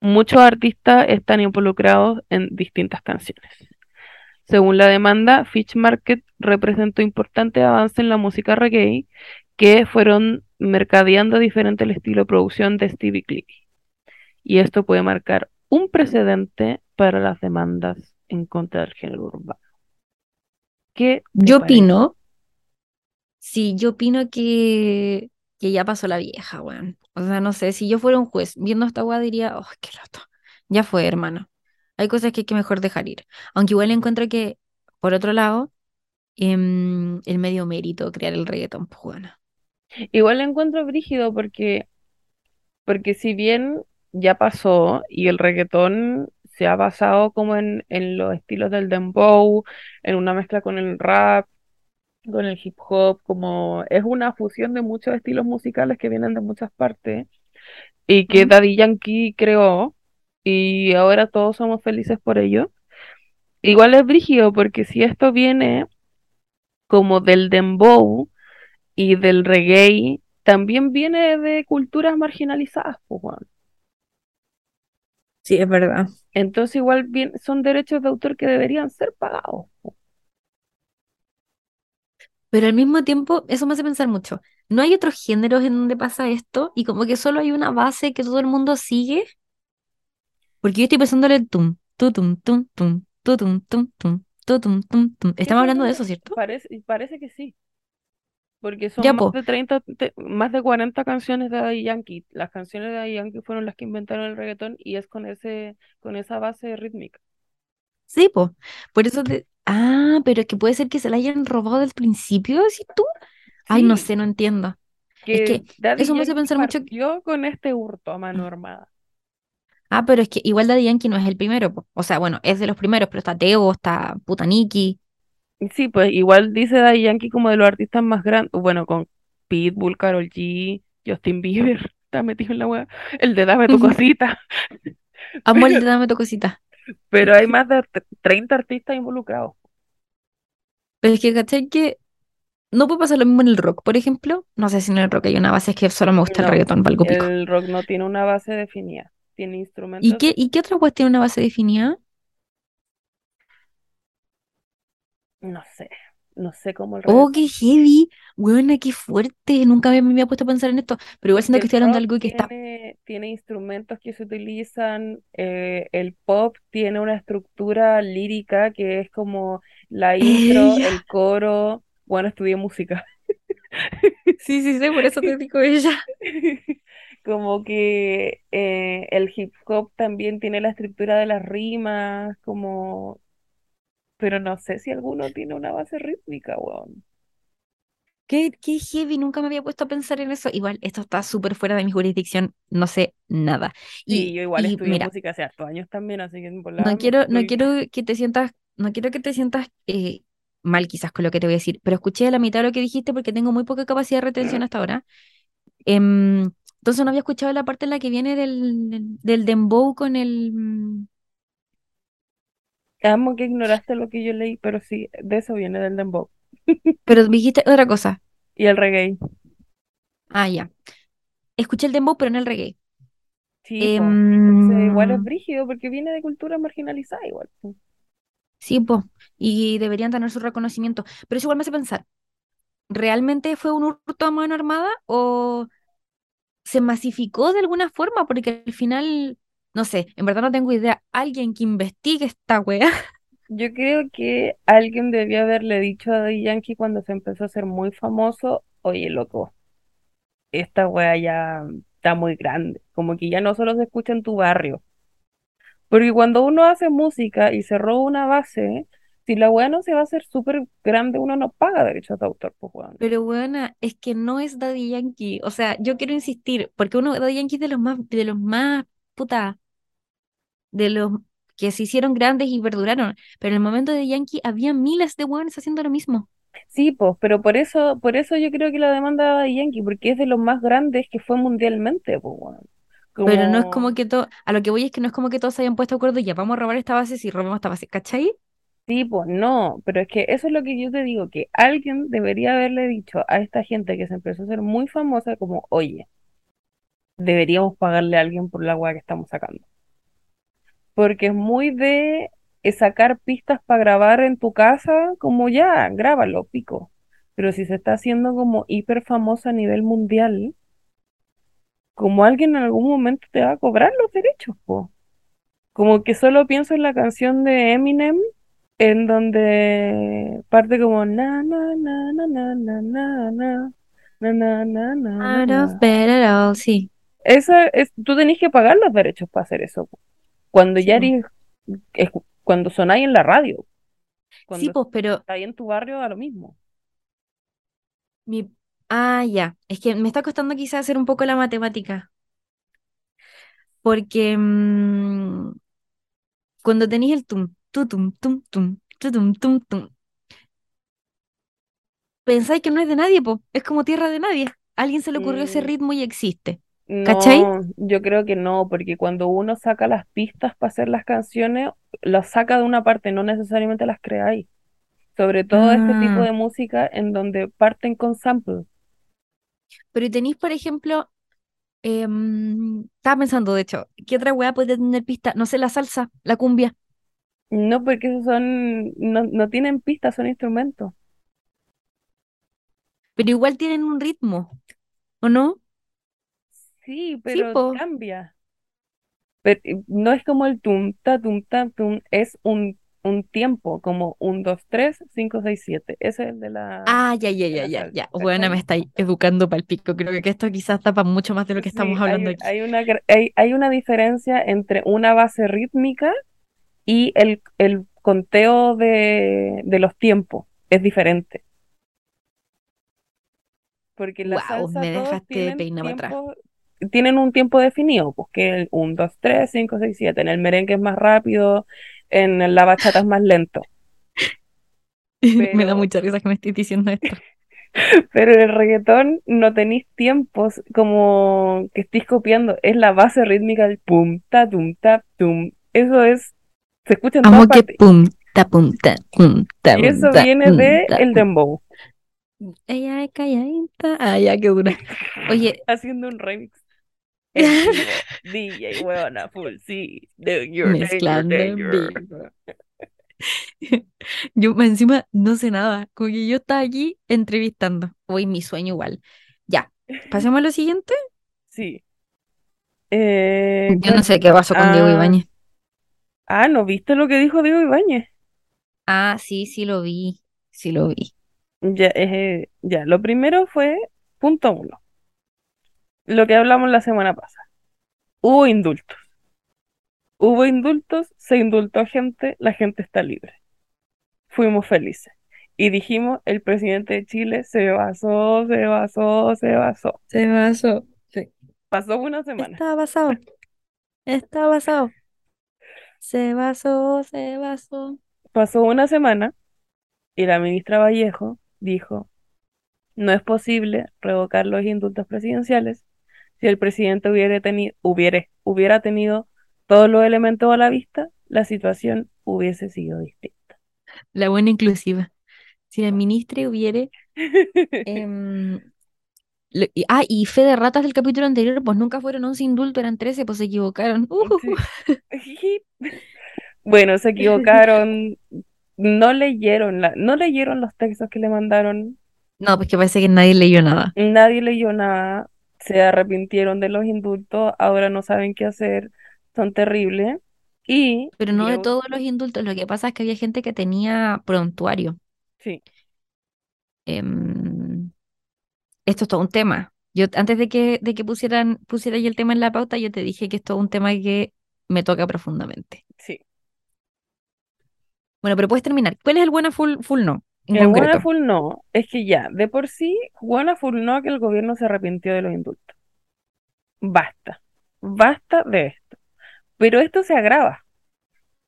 Muchos artistas están involucrados en distintas canciones. Según la demanda, Fitch Market representó importante avance en la música reggae que fueron mercadeando diferente el estilo de producción de Stevie Clicky. Y esto puede marcar un precedente para las demandas en contra del género urbano. ¿Qué Yo parece? opino, sí, yo opino que, que ya pasó la vieja, weón. O sea, no sé, si yo fuera un juez viendo esta weá diría, oh, qué loto. ya fue, hermano. Hay cosas que hay que mejor dejar ir. Aunque igual encuentro que, por otro lado, em, el medio mérito crear el reggaetón, pues bueno. Igual lo encuentro brígido porque, porque si bien ya pasó y el reggaetón se ha basado como en, en los estilos del dembow, en una mezcla con el rap, con el hip hop, como es una fusión de muchos estilos musicales que vienen de muchas partes y que. Daddy Yankee creó y ahora todos somos felices por ello. Igual es brígido porque si esto viene como del dembow y del reggae, también viene de culturas marginalizadas, pues, weón. Sí, es verdad. Entonces igual bien, son derechos de autor que deberían ser pagados. po. Pero al mismo tiempo, eso me hace pensar mucho. ¿No hay otros géneros en donde pasa esto? Y como que solo hay una base que todo el mundo sigue. Porque yo estoy pensando en el tum, tu tum, tum, tum, tu tum, tum, tum, tu tum, tum, tum. Estamos hablando de eso, ¿cierto? parece, parece que sí, porque Ya, son más po. de 30, te- más de 40 canciones de Daddy Yankee. Las canciones de Daddy Yankee fueron las que inventaron el reggaetón y es con ese, con esa base rítmica. Sí, po. Por eso te... Ah, pero es que puede ser que se la hayan robado del principio, ¿sí tú? Ay, no Sí, sé, no entiendo. Es que que Daddy eso me hace Yankee pensar mucho. partió con este hurto a mano armada. Ah, pero es que igual Daddy Yankee no es el primero, po. O sea, bueno, es de los primeros, pero está Teo, está Puta Nicki. Y Sí, pues igual dice Daddy Yankee como de los artistas más grandes, bueno, con Pitbull, Karol G, Justin Bieber, [LAUGHS] está metido en la web, el de Dame tu cosita, [LAUGHS] Amo el de Dame tu cosita. pero hay más de t- 30 artistas involucrados. Pero es que, ¿cachai? Que no puede pasar lo mismo en el rock, por ejemplo. No sé si en el rock hay una base, es que solo me gusta el reggaetón, valgo pico. el rock no tiene una base definida, tiene ¿Y instrumentos, qué, y qué otra cuestión tiene una base definida? no sé, no sé cómo el Oh, qué heavy. Buena, qué fuerte. Nunca me, me había puesto a pensar en esto. Pero igual siento que estoy hablando de algo que está. tiene, tiene instrumentos que se utilizan, eh, el pop tiene una estructura lírica que es como la [LAUGHS] intro, Ella. el coro, bueno, estudié música. Sí, sí, sí, por eso te digo ella. [LAUGHS] Como que eh, el hip hop también tiene la estructura de las rimas, como, pero no sé si alguno tiene una base rítmica, weón. Qué, qué heavy, nunca me había puesto a pensar en eso. Igual, esto está súper fuera de mi jurisdicción, no sé nada. Sí, Y, yo igual y estudié mira, música hace hartos años también, así que no quiero, no quiero que te sientas, no quiero que te sientas eh, mal quizás con lo que te voy a decir, pero escuché la mitad de lo que dijiste porque tengo muy poca capacidad de retención hasta ahora. Em, entonces no había escuchado la parte en la que viene del, del, dembow con el... mm, Amo que ignoraste lo que yo leí, pero sí, de eso viene del dembow. Pero dijiste otra cosa. Y el reggae. Ah, ya. Escuché el dembow, pero no el reggae. Sí, pues. Entonces igual es Em, brígido porque viene de cultura marginalizada igual. sí, pues, y deberían tener su reconocimiento. Pero eso igual me hace pensar, ¿realmente fue un hurto a mano armada o se masificó de alguna forma? Porque al final, no sé, en verdad no tengo idea. Alguien que investigue esta wea. [LAUGHS] Yo creo que alguien debió haberle dicho a Daddy Yankee cuando se empezó a ser muy famoso, oye, loco, esta wea ya está muy grande, como que ya no solo se escucha en tu barrio, porque cuando uno hace música y se roba una base, si la wea no se va a hacer súper grande, uno no paga derechos de autor, pues weón. Pero buena, es que no es Daddy Yankee. O sea, yo quiero insistir, porque uno, Daddy Yankee es de los más, de los más, puta, de los que se hicieron grandes y perduraron. Pero en el momento de Yankee había miles de hueones haciendo lo mismo. Sí, pues, pero por eso, por eso yo creo que la demanda de Daddy Yankee, porque es de los más grandes que fue mundialmente, pues weón. Pero no es como Como, que todo, a lo que voy es que no es como que todos se hayan puesto de acuerdo y ya vamos a robar esta base si robamos esta base, ¿cachai? Sí, pues no, pero es que eso es lo que yo te digo, que alguien debería haberle dicho a esta gente que se empezó a ser muy famosa, como, oye, deberíamos pagarle a alguien por la weá que estamos sacando. Porque es muy de eh, sacar pistas para grabar en tu casa, como ya, grábalo, pico. Pero si se está haciendo como hiper famosa a nivel mundial, como alguien en algún momento te va a cobrar los derechos, po. Como que solo pienso en la canción de Eminem, en donde parte como na na na na na na na na na na na na na Out of na. bed at all, sí. Esa es, tú tenés que pagar los derechos para hacer eso. Cuando Sí, ya eres, es cuando sonáis en la radio, Sí, cuando pues, pero estáis en tu barrio, a lo mismo. mi... Ah, ya. Es que me está costando quizás hacer un poco la matemática. Porque mm, cuando tenéis el tum, tu, tum, tum, tum, tu, tum, tum, tum, pensáis que no es de nadie, po. Es como tierra de nadie. A alguien se le ocurrió ese Mm, ritmo y existe. ¿Cachai? No, yo creo que no, porque cuando uno saca las pistas para hacer las canciones, las saca de una parte, no necesariamente las creáis. Sobre todo este tipo Ah, de música en donde parten con samples. pero tenéis, por ejemplo, em, estaba pensando, de hecho, ¿qué otra weá puede tener pista? No sé, la salsa, la cumbia, No, porque esos son, no, no tienen pistas, son instrumentos. pero igual tienen un ritmo, ¿o no? Sí, Sí, pero po. cambia. Pero eh, no es como el tum, ta, tum, ta, tum, es un, un tiempo, como un, dos, tres, cinco, seis, siete. Ese es el de la, Ah, ya, ya, ya, ya, ya. Bueno, me estáis educando para el pico. Creo que esto quizás tapa mucho más de lo que Sí, estamos hablando hay, aquí. hay una, hay, hay una diferencia entre una base rítmica y el, el conteo de, de los tiempos. Es diferente. Porque la Wow, salsa me dejaste tienen atrás. tienen un tiempo definido, pues que el 1, 2, 3, 5, 6, 7. En el merengue es más rápido, en la bachata es más lento. [LAUGHS] Me da mucha risa que me estés diciendo esto. [LAUGHS] pero en el reggaetón no tenéis tiempos como que estéis copiando. Es la base rítmica del pum, ta, tum, ta, tum. Eso es, se escucha en Amo que partes. pum, ta, pum, ta, pum, ta, Y pum, eso viene de el dembow, Ella es calladita. Ah, ya, qué dura. Oye, [LAUGHS] haciendo un remix. [LAUGHS] DJ, weona, full, sí. Danger, danger, mezclando danger. vivo. [LAUGHS] Yo encima no sé nada, como que yo estaba aquí entrevistando. Hoy mi sueño igual. Ya, pasemos a lo siguiente. Sí. Eh, Yo no sé qué pasó con Diego Ah, Ibáñez. Ah, ¿no viste lo que dijo Diego Ibáñez? Ah, sí, sí lo vi, sí lo vi. Ya, eh, ya, lo primero fue, punto uno, lo que hablamos la semana pasada. Hubo indultos. Hubo indultos, se indultó gente, la gente está libre. Fuimos felices. Y dijimos, el presidente de Chile se basó, se basó, se basó. Se basó. Sí. Pasó una semana. Está basado, está basado. Se basó, se basó. Pasó una semana y la ministra Vallejo dijo, no es posible revocar los indultos presidenciales si el presidente hubiera tenido, hubiera, hubiera tenido todos los elementos a la vista, la situación hubiese sido distinta. La buena inclusiva. Si la ministra hubiere... [LAUGHS] em, y- ah, y fe de ratas del capítulo anterior, pues nunca fueron 11 indultos, eran 13, pues se equivocaron. [LAUGHS] Sí. [LAUGHS] Bueno, se equivocaron, no leyeron la, no leyeron los textos que le mandaron, No, pues que parece que nadie leyó nada. nadie leyó nada, se arrepintieron de los indultos, ahora no saben qué hacer, son terribles. Y Pero no de todos los indultos, lo que pasa es que había gente que tenía prontuario. sí, Em, esto es todo un tema. Yo antes de que, de que pusieran, pusiera yo el tema en la pauta, yo te dije que esto es un tema que me toca profundamente. sí. Bueno, pero puedes terminar. ¿Cuál es el buena full, full no? El concreto. full no, es que ya, de por sí, full no que el gobierno se arrepintió de los indultos. Basta, basta de esto. Pero esto se agrava,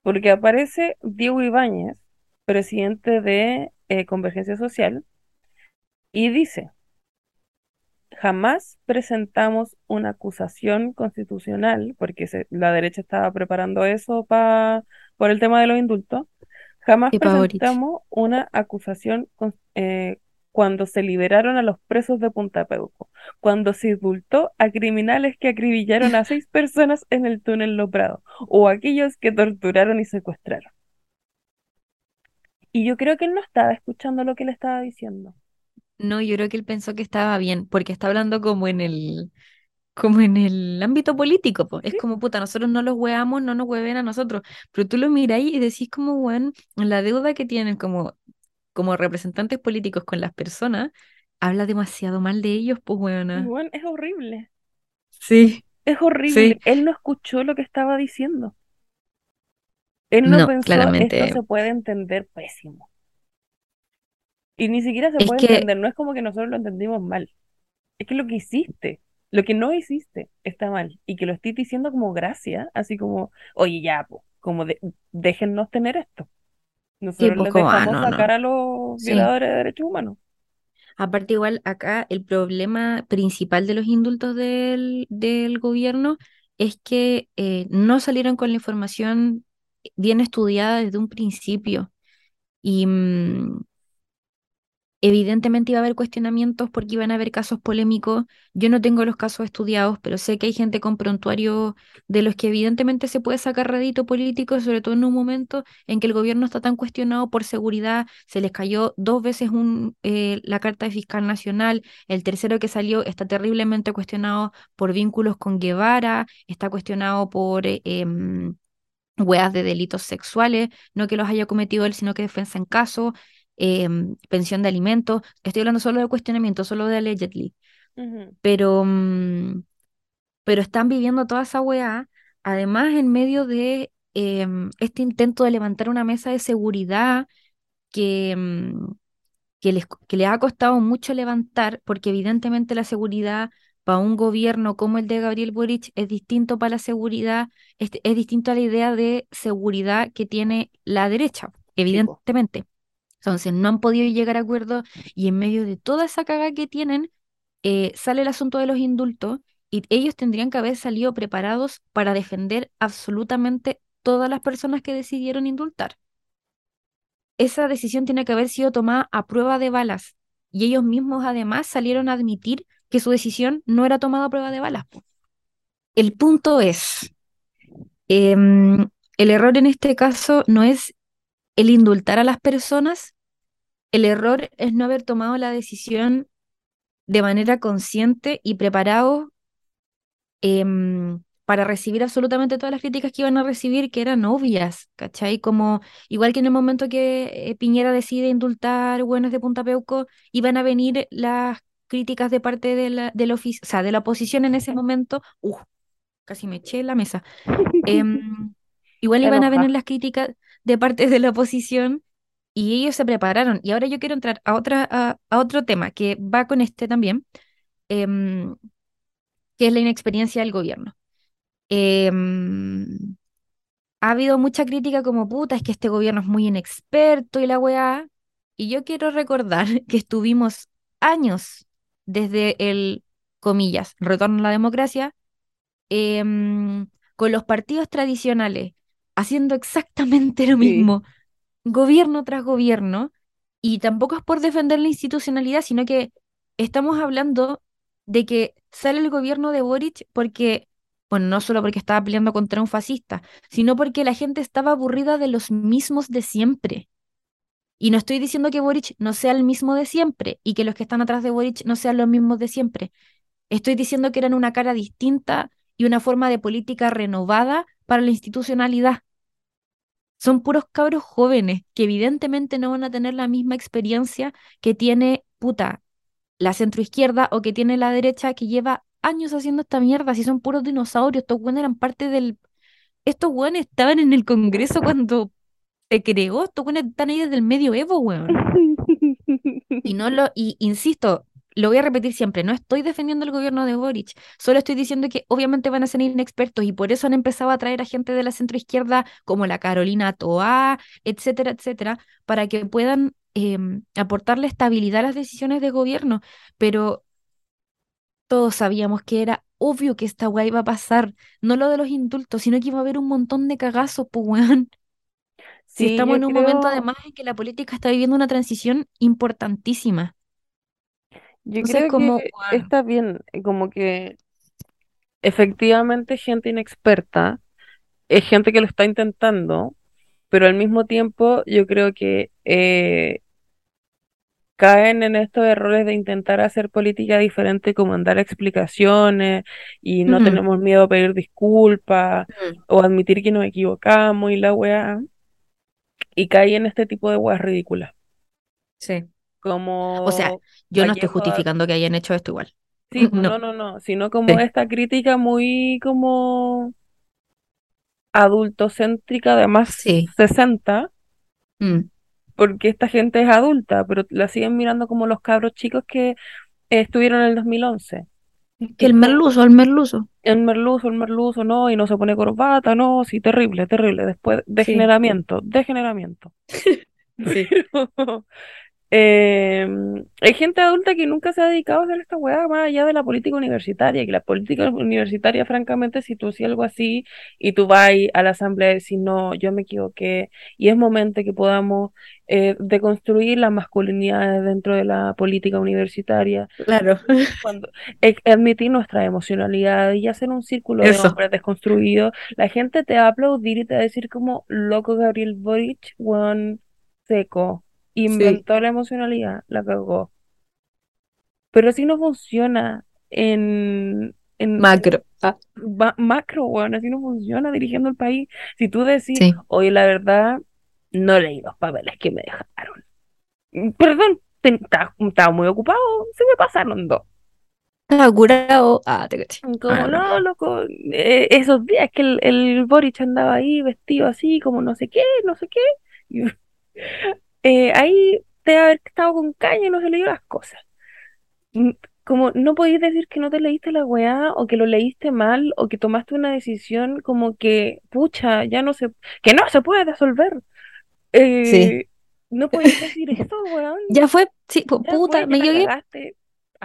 porque aparece Diego Ibáñez, presidente de eh, Convergencia Social, y dice, jamás presentamos una acusación constitucional, porque se- la derecha estaba preparando eso pa- por el tema de los indultos, jamás presentamos una acusación con- eh, cuando se liberaron a los presos de Punta Peuco, cuando se indultó a criminales que acribillaron a [LAUGHS] seis personas en el túnel Loprado, o aquellos que torturaron y secuestraron. Y yo creo que él no estaba escuchando lo que le estaba diciendo. No, yo creo que él pensó que estaba bien, porque está hablando como en el, como en el ámbito político, po. Es como, puta, nosotros no los hueamos, no nos hueven a nosotros. Pero tú lo miráis y decís como, weón, la deuda que tienen como, como representantes políticos con las personas, habla demasiado mal de ellos, pues, weona. Bueno, es horrible. Sí, Es horrible. sí. Él no escuchó lo que estaba diciendo. Él no No, pensó, esto claramente. se puede entender pésimo. Y ni siquiera se Es puede que, entender, no es como que nosotros lo entendimos mal. Es que lo que hiciste, lo que no hiciste, está mal. Y que lo estoy diciendo como gracia, así como, oye, ya, po, como de, déjennos tener esto. sí, Nosotros pues les ah, dejamos no, sacar no. a los Sí. violadores de derechos humanos. Aparte, igual acá el problema principal de los indultos del, del gobierno es que eh, no salieron con la información bien estudiada desde un principio. Y mm, evidentemente iba a haber cuestionamientos porque iban a haber casos polémicos. Yo no tengo los casos estudiados, pero sé que hay gente con prontuario de los que evidentemente se puede sacar rédito político, sobre todo en un momento en que el gobierno está tan cuestionado por seguridad. Se les cayó dos veces eh, la carta de fiscal nacional. El tercero que salió está terriblemente cuestionado por vínculos con Guevara, está cuestionado por... eh, em, de delitos sexuales, no que los haya cometido él, sino que defensa en caso, em, pensión de alimentos. Estoy hablando solo de cuestionamiento, solo de allegedly. Pero, mm, pero están viviendo toda esa wea, además en medio de em, este intento de levantar una mesa de seguridad que, mm, que les, que les ha costado mucho levantar, porque evidentemente la seguridad para un gobierno como el de Gabriel Boric es distinto para la seguridad, es, es distinto a la idea de seguridad que tiene la derecha, evidentemente. Entonces, no han podido llegar a acuerdo y en medio de toda esa caga que tienen, eh, sale el asunto de los indultos y ellos tendrían que haber salido preparados para defender absolutamente todas las personas que decidieron indultar esa decisión tiene que haber sido tomada a prueba de balas. Y ellos mismos además salieron a admitir que su decisión no era tomada a prueba de balas. El punto es, em, el error en este caso no es el indultar a las personas, el error es no haber tomado la decisión de manera consciente y preparado em, para recibir absolutamente todas las críticas que iban a recibir, que eran obvias, ¿cachai? Como, igual que en el momento que eh, Piñera decide indultar buenos de Punta Peuco, iban a venir las críticas de parte de la, del ofici- o sea, de la oposición en ese momento. Uf, casi me eché en la mesa. [LAUGHS] Em, igual iban a venir las críticas de parte de la oposición y ellos se prepararon. Y ahora yo quiero entrar a, otra, a, otro tema que va con este también, em, que es la inexperiencia del gobierno. Em, ha habido mucha crítica como puta, es que este gobierno es muy inexperto y la weá. Y yo quiero recordar [LAUGHS] que estuvimos años desde el, comillas, retorno a la democracia, em, con los partidos tradicionales haciendo exactamente lo Sí, mismo gobierno tras gobierno, y tampoco es por defender la institucionalidad, sino que estamos hablando de que sale el gobierno de Boric porque, bueno, no solo porque estaba peleando contra un fascista, sino porque la gente estaba aburrida de los mismos de siempre. Y no estoy diciendo que Boric no sea el mismo de siempre y que los que están atrás de Boric no sean los mismos de siempre. Estoy diciendo que eran una cara distinta y una forma de política renovada para la institucionalidad. Son puros cabros jóvenes que evidentemente no van a tener la misma experiencia que tiene, puta, la centroizquierda o que tiene la derecha que lleva años haciendo esta mierda. Si son puros dinosaurios, estos güeyes eran parte del... Estos güeyes estaban en el Congreso cuando se creó, estos güeyes están ahí desde el medioevo, weón. [LAUGHS] Y no lo, y insisto, lo voy a repetir siempre, no estoy defendiendo el gobierno de Boric, solo estoy diciendo que obviamente van a ser inexpertos y por eso han empezado a traer a gente de la centroizquierda como la Carolina Toá, etcétera, etcétera, para que puedan em, aportarle estabilidad a las decisiones de gobierno. Pero todos sabíamos que era obvio que esta weá iba a pasar, no lo de los indultos, sino que iba a haber un montón de cagazos, pues weón. Si estamos en un momento además en que la política está viviendo una transición importantísima. Yo creo que está bien, como que efectivamente gente inexperta es gente que lo está intentando, pero al mismo tiempo yo creo que eh, caen en estos errores de intentar hacer política diferente, como en dar explicaciones y no tenemos miedo a pedir disculpas mm, o admitir que nos equivocamos y la weá, y caen en este tipo de weas ridículas, sí. O sea, como yo no estoy justificando que hayan hecho esto igual. sí, pues [LAUGHS] No, no, no, no, sino como sí. esta crítica muy como adultocéntrica de más Sí. 60, Mm, porque esta gente es adulta, pero la siguen mirando como los cabros chicos que estuvieron en el 2011. Que el como, merluzo, el merluzo. el merluzo, el merluzo, no, y no se pone corbata, no, sí, terrible, terrible. Después, Sí, degeneramiento, degeneramiento. [LAUGHS] sí. [LAUGHS] Pero, eh, hay gente adulta que nunca se ha dedicado a hacer esta weá más allá de la política universitaria, que la política universitaria, francamente, si tú hacías algo así y tú vas a la asamblea y decís, no, yo me equivoqué, y es momento que podamos eh, deconstruir las masculinidades dentro de la política universitaria, Claro. cuando eh, admitir nuestra emocionalidad y hacer un círculo de hombres desconstruidos, la gente te va a aplaudir y te va a decir como, loco Gabriel Boric, weón, seco, Sí. inventó la emocionalidad, la cagó. Pero así no funciona en, en, Macro. Ah, ma- macro, weón, así no funciona dirigiendo el país. Si tú decís, sí. oye, la verdad, no leí los papeles que me dejaron. Mm, Perdón, estaba muy ocupado, se me pasaron dos. Estaba curado. Ah, te caché. Como, Ah, no. no, loco, eh, esos días que el, el Boric andaba ahí vestido así, como no sé qué, no sé qué. [LAUGHS] eh, ahí te haber estado con caña y no se leyó las cosas. Como no podéis decir que no te leíste la weá, o que lo leíste mal, o que tomaste una decisión como que, pucha, ya no se, que no se puede resolver. Sí. Eh, no podéis [LAUGHS] decir eso, weón. Ya fue. Sí, Ya puta, fue, me cagaste.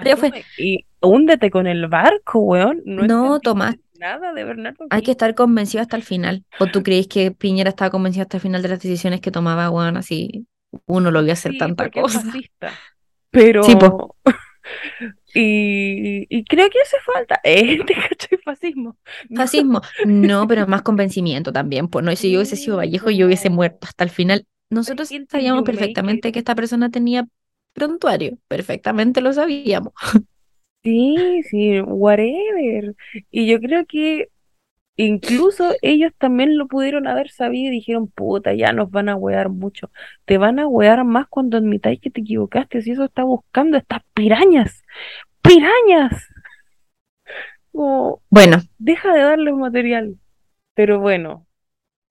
Ya fue. Y húndete con el barco, weón. No No, Tomás, nada de Bernardo hay que estar convencido hasta el final. ¿O tú crees que Piñera estaba convencido hasta el final de las decisiones que tomaba, weón? Así uno lo vio hacer Sí, tanta cosa. [LAUGHS] fascista. Sí, pues. Pero. [LAUGHS] Y, y creo que hace falta. [LAUGHS] Eh, ¿te cachai? Fascismo. No, Fascismo. No, pero más convencimiento también. Pues no, si yo hubiese sido Vallejo, yo hubiese muerto hasta el final. Nosotros sabíamos perfectamente que esta persona tenía prontuario. Perfectamente lo sabíamos. Sí, sí, whatever. Y yo creo que incluso ellos también lo pudieron haber sabido y dijeron, puta, ya nos van a wear mucho. Te van a wear más cuando admitáis que te equivocaste. Si eso está buscando estas pirañas. ¡Pirañas! Como, Bueno, deja de darles material. Pero bueno,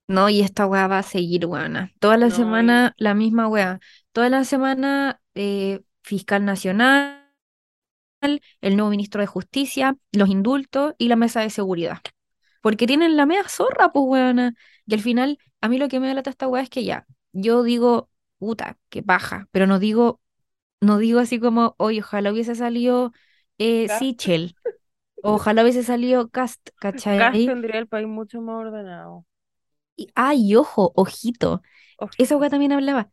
no, y esta weá va a seguir, weona. Toda la no, y semana la misma weá. Toda la semana eh, fiscal nacional, el nuevo ministro de Justicia, los indultos y la mesa de seguridad. Porque tienen la media zorra, pues, weona. Y al final, a mí lo que me da lata esta weá es que ya, yo digo, puta, qué paja, pero no digo, no digo así como, oye, ojalá hubiese salido eh, Cast, Sichel, [LAUGHS] ojalá hubiese salido Cast, Cast ¿cachai? tendría el país mucho más ordenado. Y, ay, ojo, ojito, esa weá también hablaba.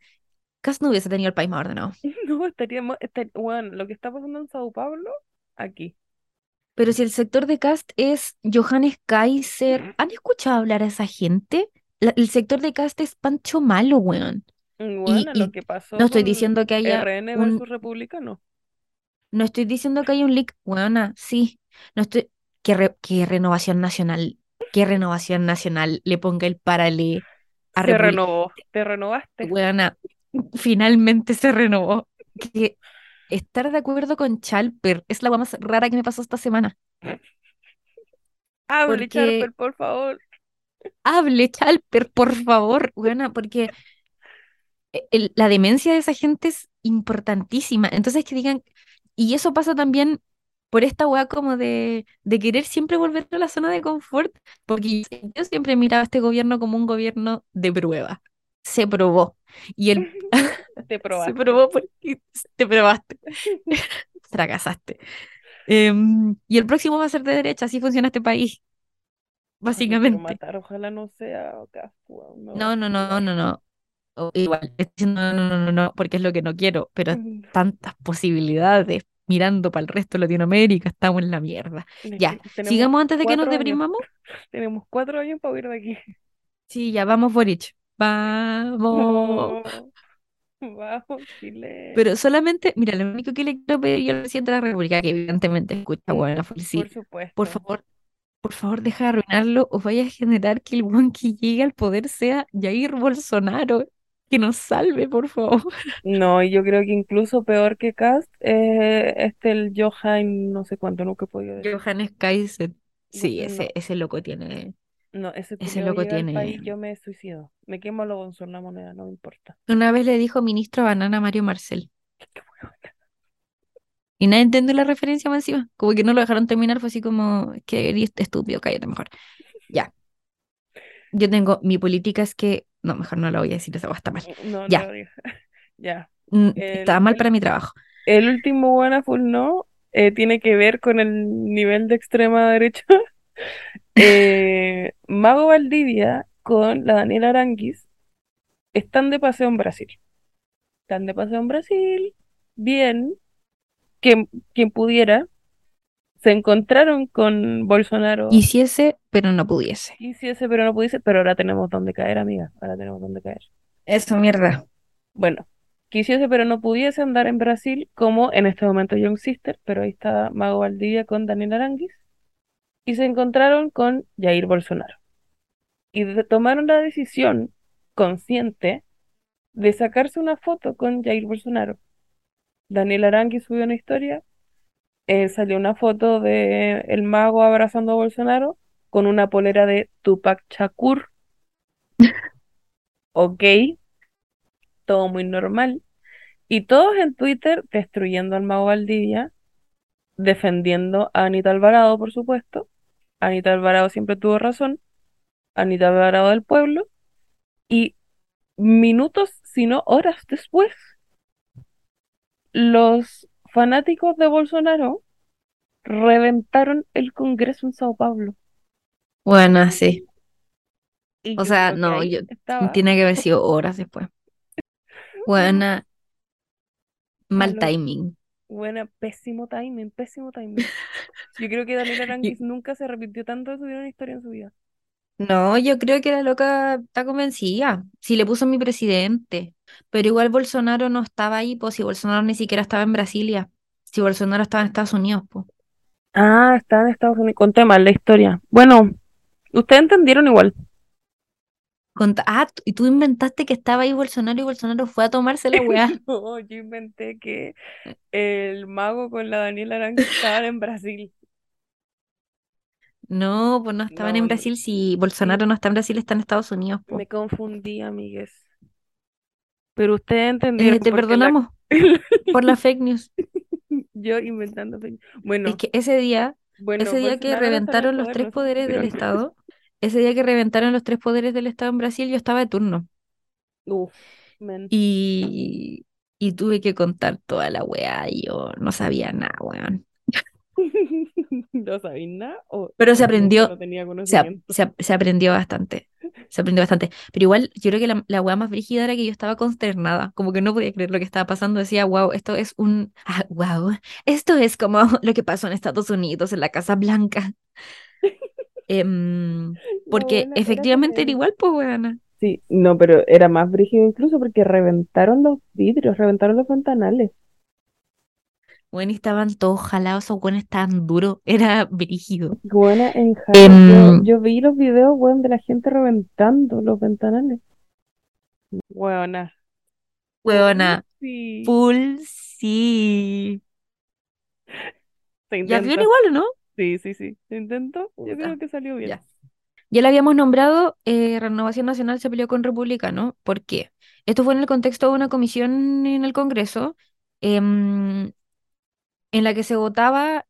Cast no hubiese tenido el país más ordenado. [LAUGHS] No, estaríamos, estar- bueno, lo que está pasando en Sao Paulo, aquí. Pero si el sector de Cast es Johannes Kaiser, ¿han escuchado hablar a esa gente? La- el sector de Cast es Pancho Malo, weón. Y, Bueno, lo y que pasó no estoy diciendo que haya RN un, Republicano. no estoy diciendo que haya un leak, weona, sí. No estoy, que, re- que Renovación Nacional, que Renovación Nacional le ponga el paralé a República, renovó, te renovaste. weona, finalmente se renovó. Que estar de acuerdo con Chalper es la weá más rara que me pasó esta semana. Hable, Porque Charper, por favor. hable Chalper, por favor, weona, porque e- el- la demencia de esa gente es importantísima. Entonces que digan, y eso pasa también por esta weá como de, de querer siempre volver a la zona de confort, porque yo siempre miraba a este gobierno como un gobierno de prueba. Se probó. Y el [LAUGHS] Te se probaste. probó porque te probaste, [LAUGHS] [LAUGHS] fracasaste. Em, y el próximo va a ser de derecha, así funciona este país, Ay, básicamente. matar, ojalá no sea No, no, no, no, no. O igual, no, no, no, no, no, porque es lo que no quiero, pero tantas posibilidades mirando para el resto de Latinoamérica, estamos en la mierda. Es Ya, sigamos antes de que nos cuatro años. deprimamos. [LAUGHS] Tenemos cuatro años para huir de aquí. Sí, ya vamos, Boric. Vamos. No, [LAUGHS] vamos, Chile. Pero solamente, mira, lo único que le quiero pedir yo al presidente de la República, que evidentemente escucha, bueno, Por sí, por supuesto. favor, por favor, deja de arruinarlo o vaya a generar que el buen que llegue al poder sea Jair Bolsonaro. Que nos salve, por favor. No, y yo creo que incluso peor que Cast, eh, este el Johan, no sé cuánto, nunca he podido decir. Johannes Kaiser. No, Sí, no, ese, ese loco tiene, No, ese Ese loco tiene... país, yo me suicido. Me quemo lo con la moneda, no me importa. Una vez le dijo ministro banana a Mario Marcel. Y nadie entendió la referencia más encima. Como que no lo dejaron terminar, fue así como, que eres estúpido, cállate mejor. Ya. Yo tengo, mi política es que, no, mejor no lo voy a decir, esa está mal. No, Ya. no. [LAUGHS] Ya. Mm, El- Estaba mal para mi trabajo. El último buena full no eh, tiene que ver con el nivel de extrema derecha. [LAUGHS] Eh, Mago Valdivia con la Daniela Aranguis están de paseo en Brasil. Están de paseo en Brasil, bien, quien, quien pudiera. Se encontraron con Bolsonaro. Quisiese, pero no pudiese. Quisiese, pero no pudiese, pero ahora tenemos donde caer, amiga. Ahora tenemos donde caer. Eso, mierda. Bueno, quisiese, pero no pudiese andar en Brasil como en este momento Young Sister, pero ahí está Mago Valdivia con Daniel Aranguis. Y se encontraron con Jair Bolsonaro. Y tomaron la decisión consciente de sacarse una foto con Jair Bolsonaro. Daniel Aranguis subió una historia, eh, salió una foto de el mago abrazando a Bolsonaro con una polera de Tupac Shakur. [LAUGHS] Ok, todo muy normal. Y todos en Twitter destruyendo al mago Valdivia, defendiendo a Anita Alvarado, por supuesto. Anita Alvarado siempre tuvo razón. Anita Alvarado del pueblo. Y minutos, si no horas después, los fanáticos de Bolsonaro reventaron el Congreso en Sao Paulo. Bueno, sí. Y O sea, no, yo estaba tiene que haber sido horas después. [LAUGHS] Buena, mal timing. Buena, pésimo timing, pésimo timing. Yo creo que Daniel Aranguis [LAUGHS] nunca se arrepintió tanto de subir una historia en su vida. No, yo creo que la loca está convencida. Si le puso mi presidente. Pero igual Bolsonaro no estaba ahí, pues si Bolsonaro ni siquiera estaba en Brasilia. Si Bolsonaro estaba en Estados Unidos, pues. Ah, está en Estados Unidos. Conté mal la historia. Bueno, ustedes entendieron igual. Ah, y tú inventaste que estaba ahí Bolsonaro y Bolsonaro fue a tomarse la weá. [LAUGHS] No, yo inventé que el mago con la Daniela Aranguis estaban en Brasil. No, pues no estaban No, en. Brasil. Si Bolsonaro no está en Brasil, está en Estados Unidos. Me confundí, amigues. Pero ustedes entendieron Eh, te la- perdonamos [LAUGHS] por la fake news. yo inventando. fake- Bueno, Es que ese día, bueno, ese día que Bolsonaro reventaron los tres poderes del. Estado, ese día que reventaron los tres poderes del Estado en Brasil, yo estaba de turno. Uf. Y, y tuve que contar toda la weá y yo no sabía nada, weón. [LAUGHS] ¿No sabéis nada? Pero se aprendió, No tenía se aprendió bastante. Se aprendió bastante. Pero igual, yo creo que la, la weá más brígida era que yo estaba consternada. Como que no podía creer lo que estaba pasando. Decía, wow, esto es un. Ah, wow. Esto es como lo que pasó en Estados Unidos, en la Casa Blanca. Em, [LAUGHS] porque buena efectivamente era igual, pues, weona. Sí, no, pero era más brígido incluso porque reventaron los vidrios, reventaron los ventanales. Bueno, y estaban todos jalados, esos weones estaban duros. [LAUGHS] Era brígido. Buena en. Em, Yo, yo vi los videos, weón, de la gente reventando los ventanales. Weona. Weona, Sí, full sí. se ¿Ya intentó. igual o no? Sí, sí, sí. Se intentó. Yo creo que salió bien. Ya. Ya la habíamos nombrado, eh, Renovación Nacional se peleó con Republicano. ¿Por qué? Esto fue en el contexto de una comisión en el Congreso em, en la que se votaba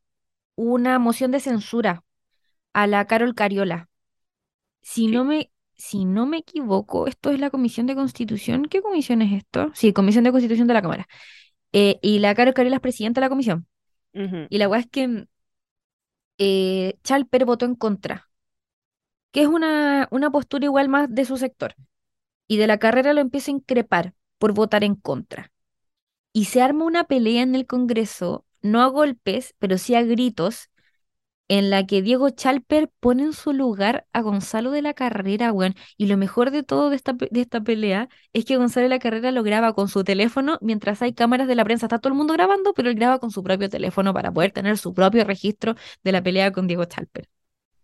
una moción de censura a la Carol Cariola. Si Sí. no me, si no me equivoco, esto es la Comisión de Constitución. ¿Qué comisión es esto? Sí, Comisión de Constitución de la Cámara. Eh, y la Carol Cariola es presidenta de la comisión. Y la weá es que eh, Chalper votó en contra, que es una, una postura igual más de su sector. Y de la carrera lo empieza a increpar por votar en contra. Y se arma una pelea en el Congreso, no a golpes, pero sí a gritos, en la que Diego Chalper pone en su lugar a Gonzalo de la Carrera, weón. Y lo mejor de todo de esta, de esta pelea es que Gonzalo de la Carrera lo graba con su teléfono mientras hay cámaras de la prensa. Está todo el mundo grabando, pero él graba con su propio teléfono para poder tener su propio registro de la pelea con Diego Chalper.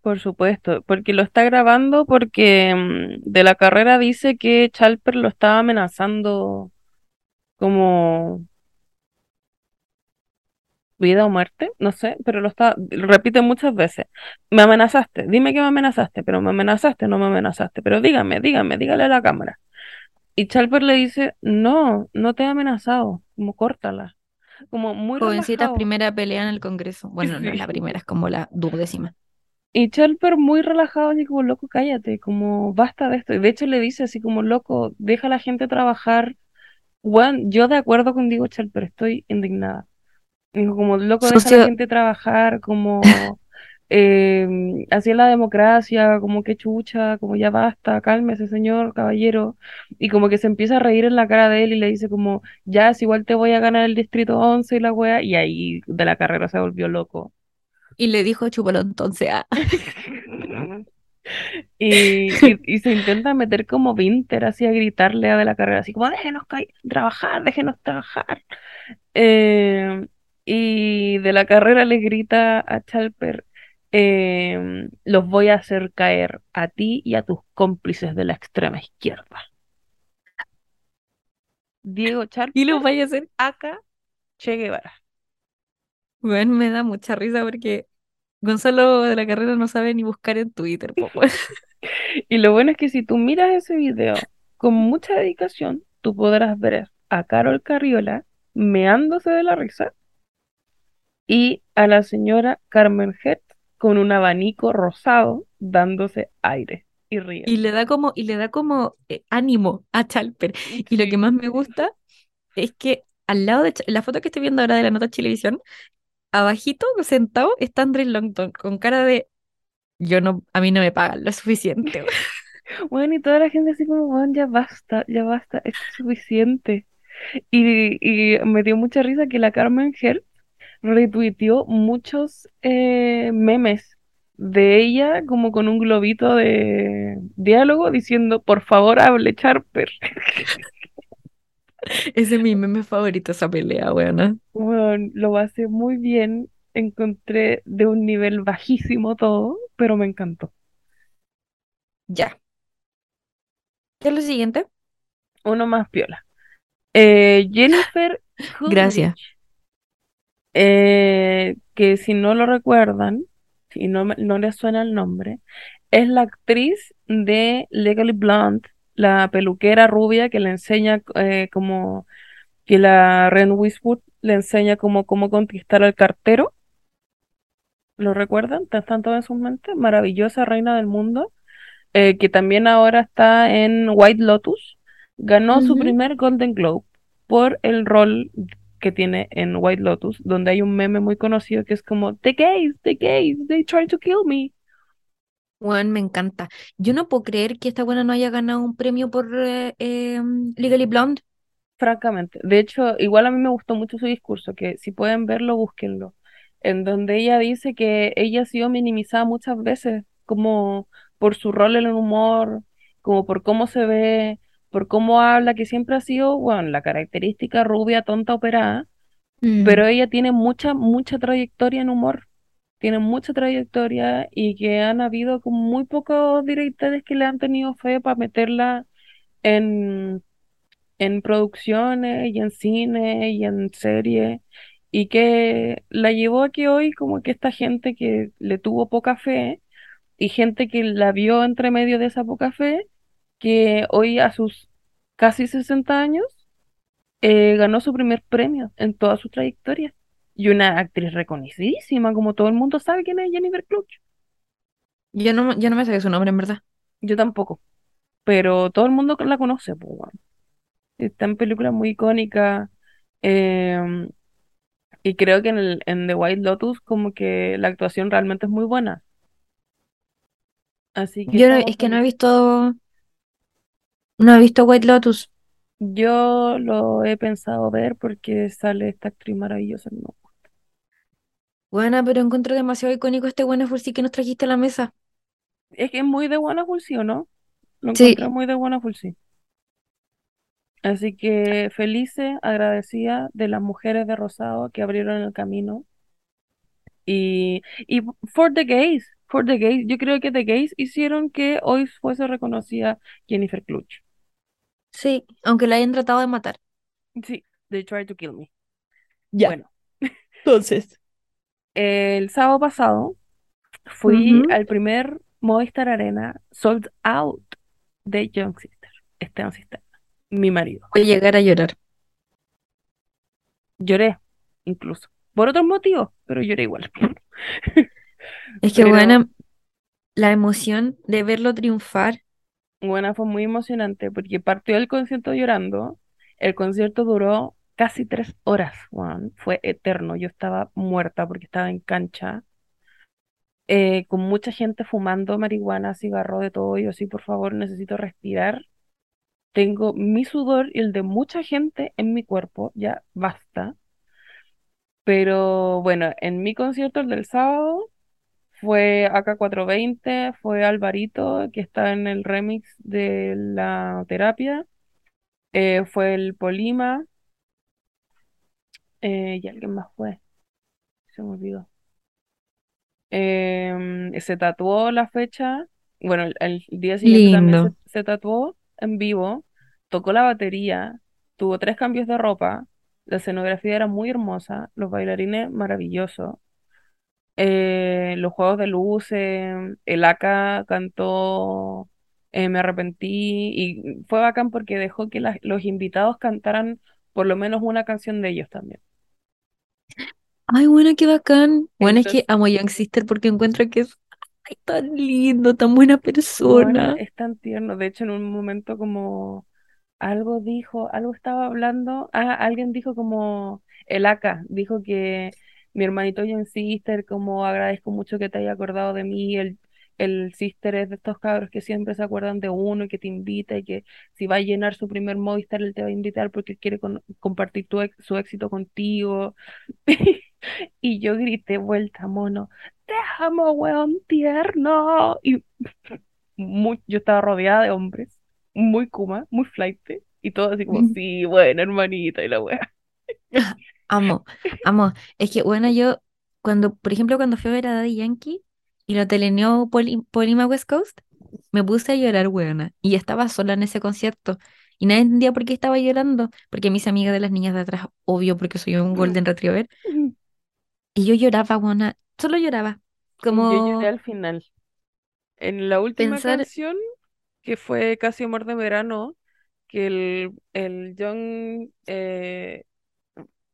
Por supuesto, porque lo está grabando porque mm, de la carrera dice que Chalper lo estaba amenazando como vida o muerte, no sé, pero lo está, lo repite muchas veces. Me amenazaste, dime que me amenazaste, pero me amenazaste, no me amenazaste, pero dígame, dígame, dígale a la cámara. Y Chalper le dice, no, no te he amenazado, como córtala, como muy Jovencitas, relajado. primera pelea en el Congreso. Bueno, no es la [LAUGHS] primera, es como la duodécima. Y Chalper muy relajado, así como, loco, cállate, como, basta de esto. Y de hecho le dice así como, loco, deja a la gente trabajar. Bueno, yo de acuerdo contigo, Chalper, estoy indignada. Dijo, como, loco, deja a la gente trabajar, como, [LAUGHS] eh, así es la democracia, como que chucha, como ya basta, cálmese, señor, caballero. Y como que se empieza a reír en la cara de él y le dice como, ya, es igual te voy a ganar el distrito 11 y la wea. Y ahí de la carrera se volvió loco. y le dijo chúpalo entonces. ah. [LAUGHS] Y, y, y se intenta meter como Vinter así a gritarle a de la carrera, así como déjenos trabajar, déjenos trabajar. Eh, y de la carrera le grita a Chalper, eh, los voy a hacer caer a ti y a tus cómplices de la extrema izquierda. Diego Y Chalper, lo vaya a hacer. acá Che Guevara. Bueno, me da mucha risa porque Gonzalo de la Carrera no sabe ni buscar en Twitter. [LAUGHS] Y lo bueno es que si tú miras ese video con mucha dedicación, tú podrás ver a Carol Carriola meándose de la risa y a la señora Carmen Hertz con un abanico rosado dándose aire y Y riendo. le da como, y le da como eh, ánimo a Chalper. Y lo que más me gusta es que al lado de Ch- la foto que estoy viendo ahora de la nota Chilevisión, abajito, sentado, está Andrés Longton con cara de yo no, a mí no me pagan lo suficiente. weón". [LAUGHS] Bueno, y toda la gente así como, bueno, ya basta, ya basta, es suficiente. Y, y me dio mucha risa que la Carmen Hertz retuiteó muchos eh, memes de ella como con un globito de diálogo diciendo, por favor, hable Charper. [LAUGHS] Ese es mi meme favorito, esa pelea, weón. Bueno, lo hace muy bien, encontré de un nivel bajísimo todo, pero me encantó. Ya. ¿Qué es lo siguiente? Uno más piola. Eh, Jennifer Gracias. Eh, que si no lo recuerdan, si no, no les suena el nombre, es la actriz de Legally Blonde, la peluquera rubia que le enseña eh, como que la Ren Westwood le enseña como cómo conquistar al cartero. ¿Lo recuerdan? ¿Están todos en sus mentes? Maravillosa reina del mundo, eh, que también ahora está en White Lotus. Ganó su primer Golden Globe por el rol que tiene en White Lotus, donde hay un meme muy conocido que es como The gays, the gays, they try to kill me. Weón, me encanta. Yo no puedo creer que esta buena no haya ganado un premio por eh, em, Legally Blonde. Francamente. De hecho, igual a mí me gustó mucho su discurso, que si pueden verlo, búsquenlo, en donde ella dice que ella ha sido minimizada muchas veces, como por su rol en el humor, como por cómo se ve, por cómo habla, que siempre ha sido, bueno, la característica rubia, tonta, operada, pero ella tiene mucha, mucha trayectoria en humor, tiene mucha trayectoria y que han habido como muy pocos directores que le han tenido fe para meterla en en producciones y en cine y en series y que la llevó a que hoy como que esta gente que le tuvo poca fe y gente que la vio entre medio de esa poca fe, que hoy a sus casi 60 años eh, ganó su primer premio en toda su trayectoria. Y una actriz reconocidísima, como todo el mundo sabe quién es Jennifer Clutch. Yo no, yo no me sé su nombre, en verdad. Yo tampoco, pero todo el mundo la conoce, pues. Está en películas muy icónicas. em, Y creo que en, el, en The White Lotus como que la actuación realmente es muy buena. Así que Yo no- es que no he visto, no he visto White Lotus. Yo lo he pensado ver porque sale esta actriz maravillosa. ¿no? Buena, pero encuentro demasiado icónico este buen sí que nos trajiste a la mesa. Es que es muy de buena sí, ¿o no? Lo Sí. muy de buena sí. Así que felices, agradecida de las mujeres de Rosado que abrieron el camino. Y, y for the gays, for the gays, yo creo que the gays hicieron que hoy fuese reconocida Jennifer Clutch. Sí, aunque la hayan tratado de matar. Sí, they tried to kill me. Ya. Bueno, [LAUGHS] Entonces. El sábado pasado fui al primer Movistar Arena sold out de Young Sister, Esteban Cisterna, mi marido. Voy a llegar a llorar. Lloré, incluso. Por otros motivos, pero lloré igual. Es que, Pero bueno, la emoción de verlo triunfar. Bueno, fue muy emocionante porque partió el concierto llorando. El concierto duró casi tres horas, weón. Fue eterno. Yo estaba muerta porque estaba en cancha. eh, con mucha gente fumando marihuana, cigarro, de todo. Yo, sí, por favor, necesito respirar. Tengo mi sudor y el de mucha gente en mi cuerpo, ya basta. Pero bueno, en mi concierto, el del sábado, fue AK420, fue Alvarito, que está en el remix de la terapia, eh, fue el Polima, eh, y alguien más fue, se me olvidó. Em, se tatuó la fecha, bueno, el, el día siguiente también se, se tatuó en vivo, tocó la batería, tuvo tres cambios de ropa, la escenografía era muy hermosa, los bailarines maravillosos, eh, los juegos de luces, el Aka cantó eh, Me arrepentí y fue bacán porque dejó que los invitados cantaran por lo menos una canción de ellos también. Ay, bueno, qué bacán. Bueno, es que amo a Young Sister porque encuentro que es ay, tan lindo, tan buena bueno, persona. es tan tierno. De hecho, en un momento como algo dijo, algo estaba hablando, ah, alguien dijo como el Aka, dijo que mi hermanito Young Sister, como agradezco mucho que te haya acordado de mí, el, el Sister es de estos cabros que siempre se acuerdan de uno y que te invita y que si va a llenar su primer Movistar, él te va a invitar porque quiere con- compartir tu su éxito contigo. [LAUGHS] Y yo grité vuelta, mono, te amo, weón tierno. Y muy, yo estaba rodeada de hombres, muy kuma, muy flaite, y todo así como, [LAUGHS] sí, bueno, hermanita, y la wea. [LAUGHS] Amo, amo. Es que, bueno, yo, cuando, por ejemplo, cuando fui a ver a Daddy Yankee y lo teleneó Poli- Polima West Coast, me puse a llorar, weona. Y estaba sola en ese concierto. Y nadie entendía por qué estaba llorando. Porque mis amigas de las niñas de atrás, obvio, porque soy un Golden Retriever. Y yo lloraba, weona. Solo lloraba. Yo lloré Como al final. En la última pensar. canción, que fue Casi Amor de Verano, que el, el John eh,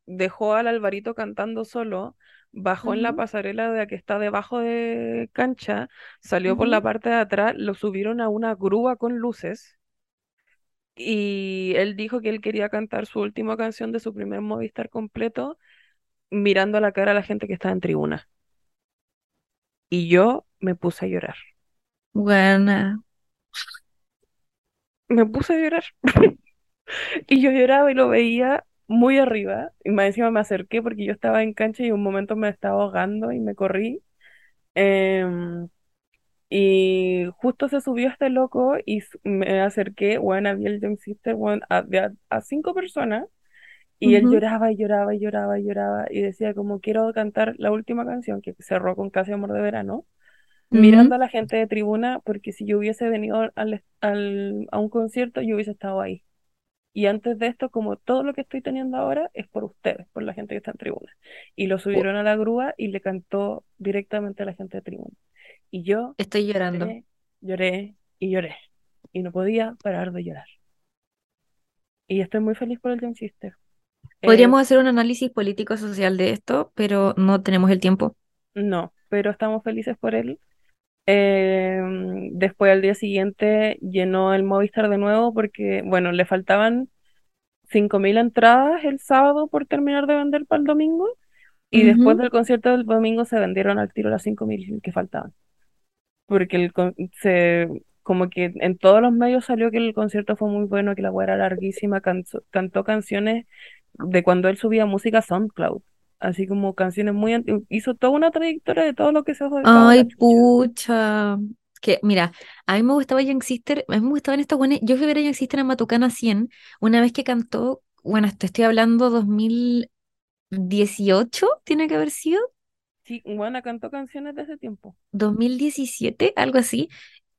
dejó al Alvarito cantando solo, bajó en la pasarela de la que está debajo de cancha, salió por la parte de atrás, lo subieron a una grúa con luces y él dijo que él quería cantar su última canción de su primer Movistar completo mirando a la cara a la gente que estaba en tribuna. Y yo me puse a llorar. Weona. Me puse a llorar. [LAUGHS] Y yo lloraba y lo veía muy arriba. Y más encima me acerqué porque yo estaba en cancha y un momento me estaba ahogando y me corrí. Em, y justo se subió este loco y me acerqué, bueno, había el Young Sister, weón, a, de a, a cinco personas. Y él lloraba y lloraba y lloraba y lloraba y decía como quiero cantar la última canción que cerró con Casi Amor de Verano, mirando a la gente de tribuna porque si yo hubiese venido al, al- a un concierto yo hubiese estado ahí. Y antes de esto, como todo lo que estoy teniendo ahora es por ustedes, por la gente que está en tribuna. Y lo subieron a la grúa y le cantó directamente a la gente de tribuna. Y yo Estoy llorando. lloré, lloré y lloré. Y no podía parar de llorar. Y estoy muy feliz por el Young Sister. Eh, Podríamos hacer un análisis político-social de esto, pero no tenemos el tiempo. no, pero estamos felices por él. Eh, después al día siguiente llenó el Movistar de nuevo porque, bueno, le faltaban 5.000 entradas el sábado por terminar de vender para el domingo Y después del concierto del domingo se vendieron al tiro las 5.000 que faltaban. Porque el, se, como que en todos los medios salió que el concierto fue muy bueno, que la weá era larguísima, canso- cantó canciones de cuando él subía música a SoundCloud. Así como canciones muy... anti- Hizo toda una trayectoria de todo lo que se ha Ay, pucha. Que, mira, a mí me gustaba Young Sister, a mí me gustaban estas buenas. Yo fui a ver a Young Sister en Matucana 100, una vez que cantó, bueno, te estoy hablando 2018, tiene que haber sido, Sí, bueno, cantó canciones de ese tiempo. 2017, algo así,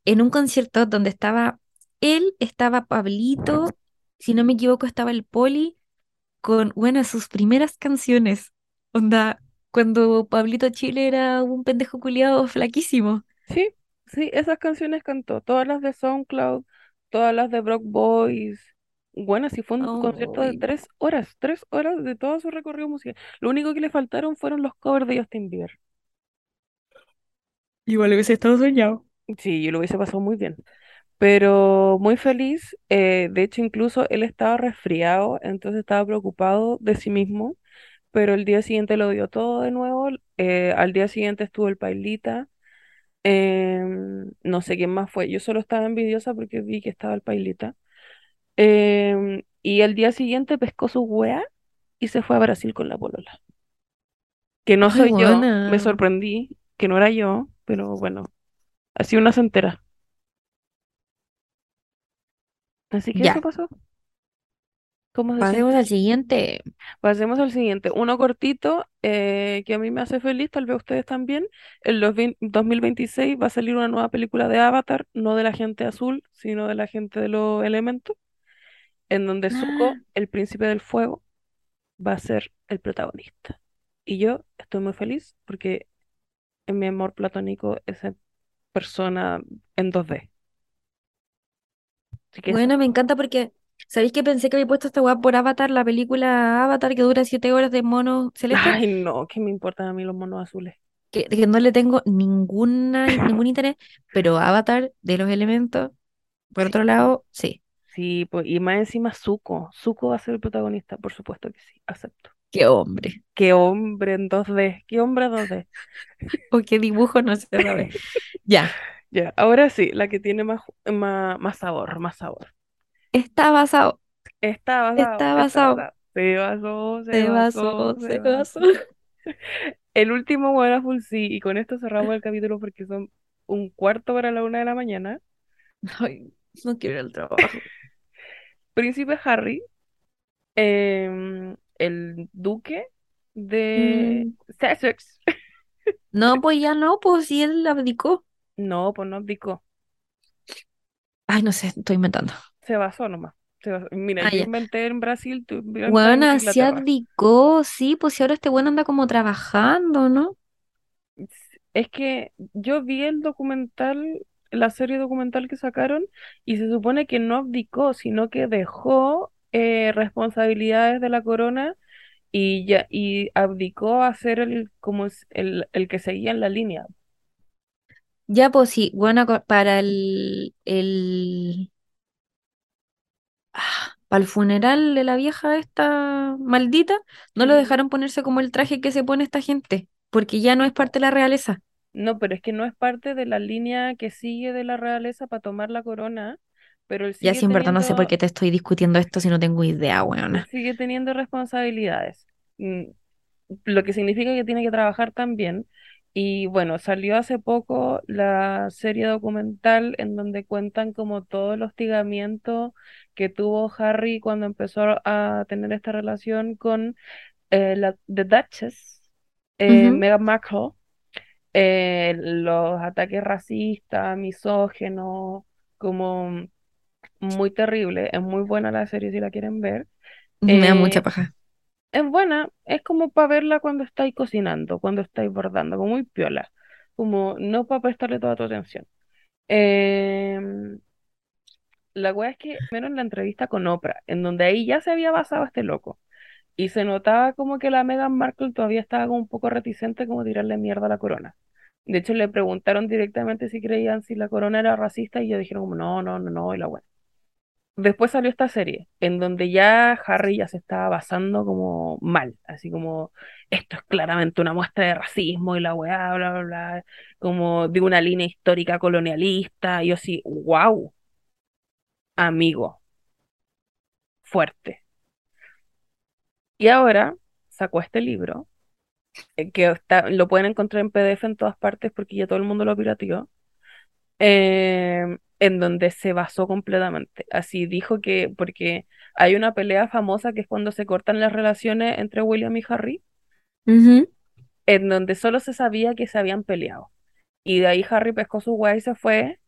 en un concierto donde estaba él, estaba Pablito, si no me equivoco, estaba el Poli, con, bueno, sus primeras canciones. Onda. cuando Pablito Chile era un pendejo culiado flaquísimo. Sí, sí, esas canciones cantó, todas las de SoundCloud, todas las de Brock Boys. Bueno, sí fue un concierto de tres horas, tres horas de todo su recorrido musical. Lo único que le faltaron fueron los covers de Justin Bieber. igual hubiese estado soñado. Sí, yo lo hubiese pasado muy bien. Pero muy feliz, eh, de hecho incluso él estaba resfriado, entonces estaba preocupado de sí mismo, pero el día siguiente lo dio todo de nuevo. eh, al día siguiente estuvo el Pailita. Em, no sé quién más fue. Yo solo estaba envidiosa porque vi que estaba el Pailita. Em, y el día siguiente pescó su wea y se fue a Brasil con la polola. Que no Ay, soy yo, me sorprendí, que no era yo, pero bueno, así una se entera. Así que eso pasó. ¿Cómo se pasemos siente? al siguiente. Pasemos al siguiente. Uno cortito eh, que a mí me hace feliz, tal vez a ustedes también. En los 20 2026 va a salir una nueva película de Avatar, no de la gente azul, sino de la gente de los elementos. en donde Ah, Zuko, el príncipe del fuego, va a ser el protagonista. Y yo estoy muy feliz porque en mi amor platónico esa persona en 2D. Así que eso. Bueno, me encanta porque, ¿sabéis que pensé que había puesto esta weá por Avatar, la película Avatar que dura siete horas de mono celeste? Ay, no, ¿qué me importan a mí los monos azules? Que, que no le tengo ninguna, [CLEARS THROAT] ningún interés, pero Avatar de los elementos, por otro lado, sí. sí, pues, y más encima Zuko. Zuko va a ser el protagonista, por supuesto que sí, acepto. Qué hombre. Qué hombre en 2D, qué hombre 2D. [LAUGHS] O qué dibujo, no se sabe. [LAUGHS] Ya. Ya, ahora sí, la que tiene más, más, más sabor, más sabor. Está basado, Está basado, está está basado. Se basó, se Se basó, basó, se basó. basó. [LAUGHS] El último full sí, y con esto cerramos el capítulo porque son un cuarto para la una de la mañana. [LAUGHS] Ay, no quiero ir al trabajo. [LAUGHS] Príncipe Harry, em, el duque de Mm, Sussex. no, pues ya no, pues si él abdicó. No, pues no abdicó, Ay, no sé, estoy inventando. Se basó nomás. se basó. Mira, Ah, yo ya. inventé en Brasil, tú Bueno, sí Inglaterra. abdicó, sí, pues si ahora este bueno anda como trabajando, ¿no? Es que yo vi el documental, la serie documental que sacaron, y se supone que no abdicó, sino que dejó eh, responsabilidades de la corona y ya, y abdicó a ser el, como el, el que seguía en la línea. Ya, pues sí, bueno, para el, el, ah, para el funeral de la vieja esta maldita, no lo dejaron ponerse como el traje que se pone esta gente, porque ya no es parte de la realeza. No, pero es que no es parte de la línea que sigue de la realeza para tomar la corona, pero él Ya sigue sí, en verdad no sé por qué te estoy discutiendo esto si no tengo idea, weona. sigue teniendo responsabilidades. Mm, lo que significa que tiene que trabajar también. Y bueno, salió hace poco la serie documental en donde cuentan como todo el hostigamiento que tuvo Harry cuando empezó a tener esta relación con eh, la The Duchess, eh. Meghan Markle, eh, los ataques racistas, misógenos, como muy terrible. Es muy buena la serie si la quieren ver. Me da mucha Eh, paja. Es buena, es como para verla cuando estáis cocinando, cuando estáis bordando, como muy piola, como no para prestarle toda tu atención. Em, la wea es que, menos en la entrevista con Oprah, en donde ahí ya se había basado este loco, y se notaba como que la Meghan Markle todavía estaba como un poco reticente como tirarle mierda a la corona. De hecho, le preguntaron directamente si creían si la corona era racista, y ellos dijeron no, no, no, no, y la wea. Después salió esta serie, en donde ya Harry ya se estaba basando como mal, así como esto es claramente una muestra de racismo y la weá, bla, bla, bla, como de una línea histórica colonialista, y yo así, wow, amigo, fuerte. Y ahora sacó este libro, eh, que está, lo pueden encontrar en PDF en todas partes porque ya todo el mundo lo pirateó, eh, en donde se basó completamente. Así dijo que, porque hay una pelea famosa que es cuando se cortan las relaciones entre William y Harry, en donde solo se sabía que se habían peleado. Y de ahí Harry pescó su weá y se fue.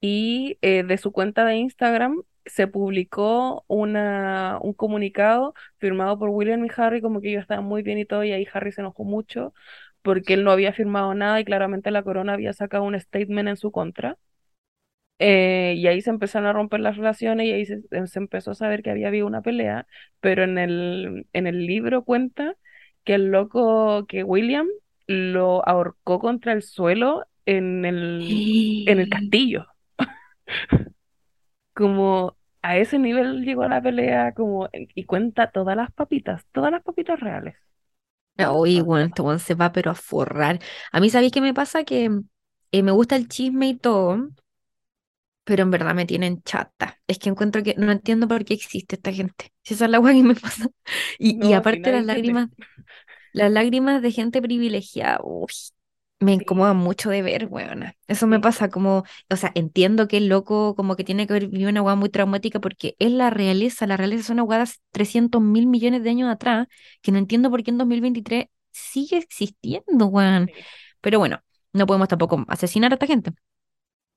Y eh, de su cuenta de Instagram se publicó una, un comunicado firmado por William y Harry, como que ellos estaban muy bien y todo, y ahí Harry se enojó mucho porque él no había firmado nada y claramente la corona había sacado un statement en su contra. Eh, y ahí se empezaron a romper las relaciones y ahí se, se empezó a saber que había habido una pelea, pero en el, en el libro cuenta que el loco, que William lo ahorcó contra el suelo en el, en el [GASPS] castillo. [LAUGHS] Como a ese nivel llegó la pelea, como, y cuenta todas las papitas, todas las papitas reales. Uy, todas, bueno, este se va pero a forrar. A mí, ¿sabéis qué me pasa? Que eh, me gusta el chisme y todo, pero en verdad me tienen chata. Es que encuentro que no entiendo por qué existe esta gente. Si esa es la [LAUGHS] weá que me pasa. Y, No, aparte las lágrimas, las lágrimas de gente privilegiada, uy, me incomodan Sí, mucho de ver, weona. Eso me pasa como, o sea, entiendo que el loco como que tiene que haber vivido una weá muy traumática porque es la realeza, la realeza es una weá de hace 300 mil millones de años atrás, que no entiendo por qué en 2023 sigue existiendo, weón. Pero bueno, no podemos tampoco asesinar a esta gente.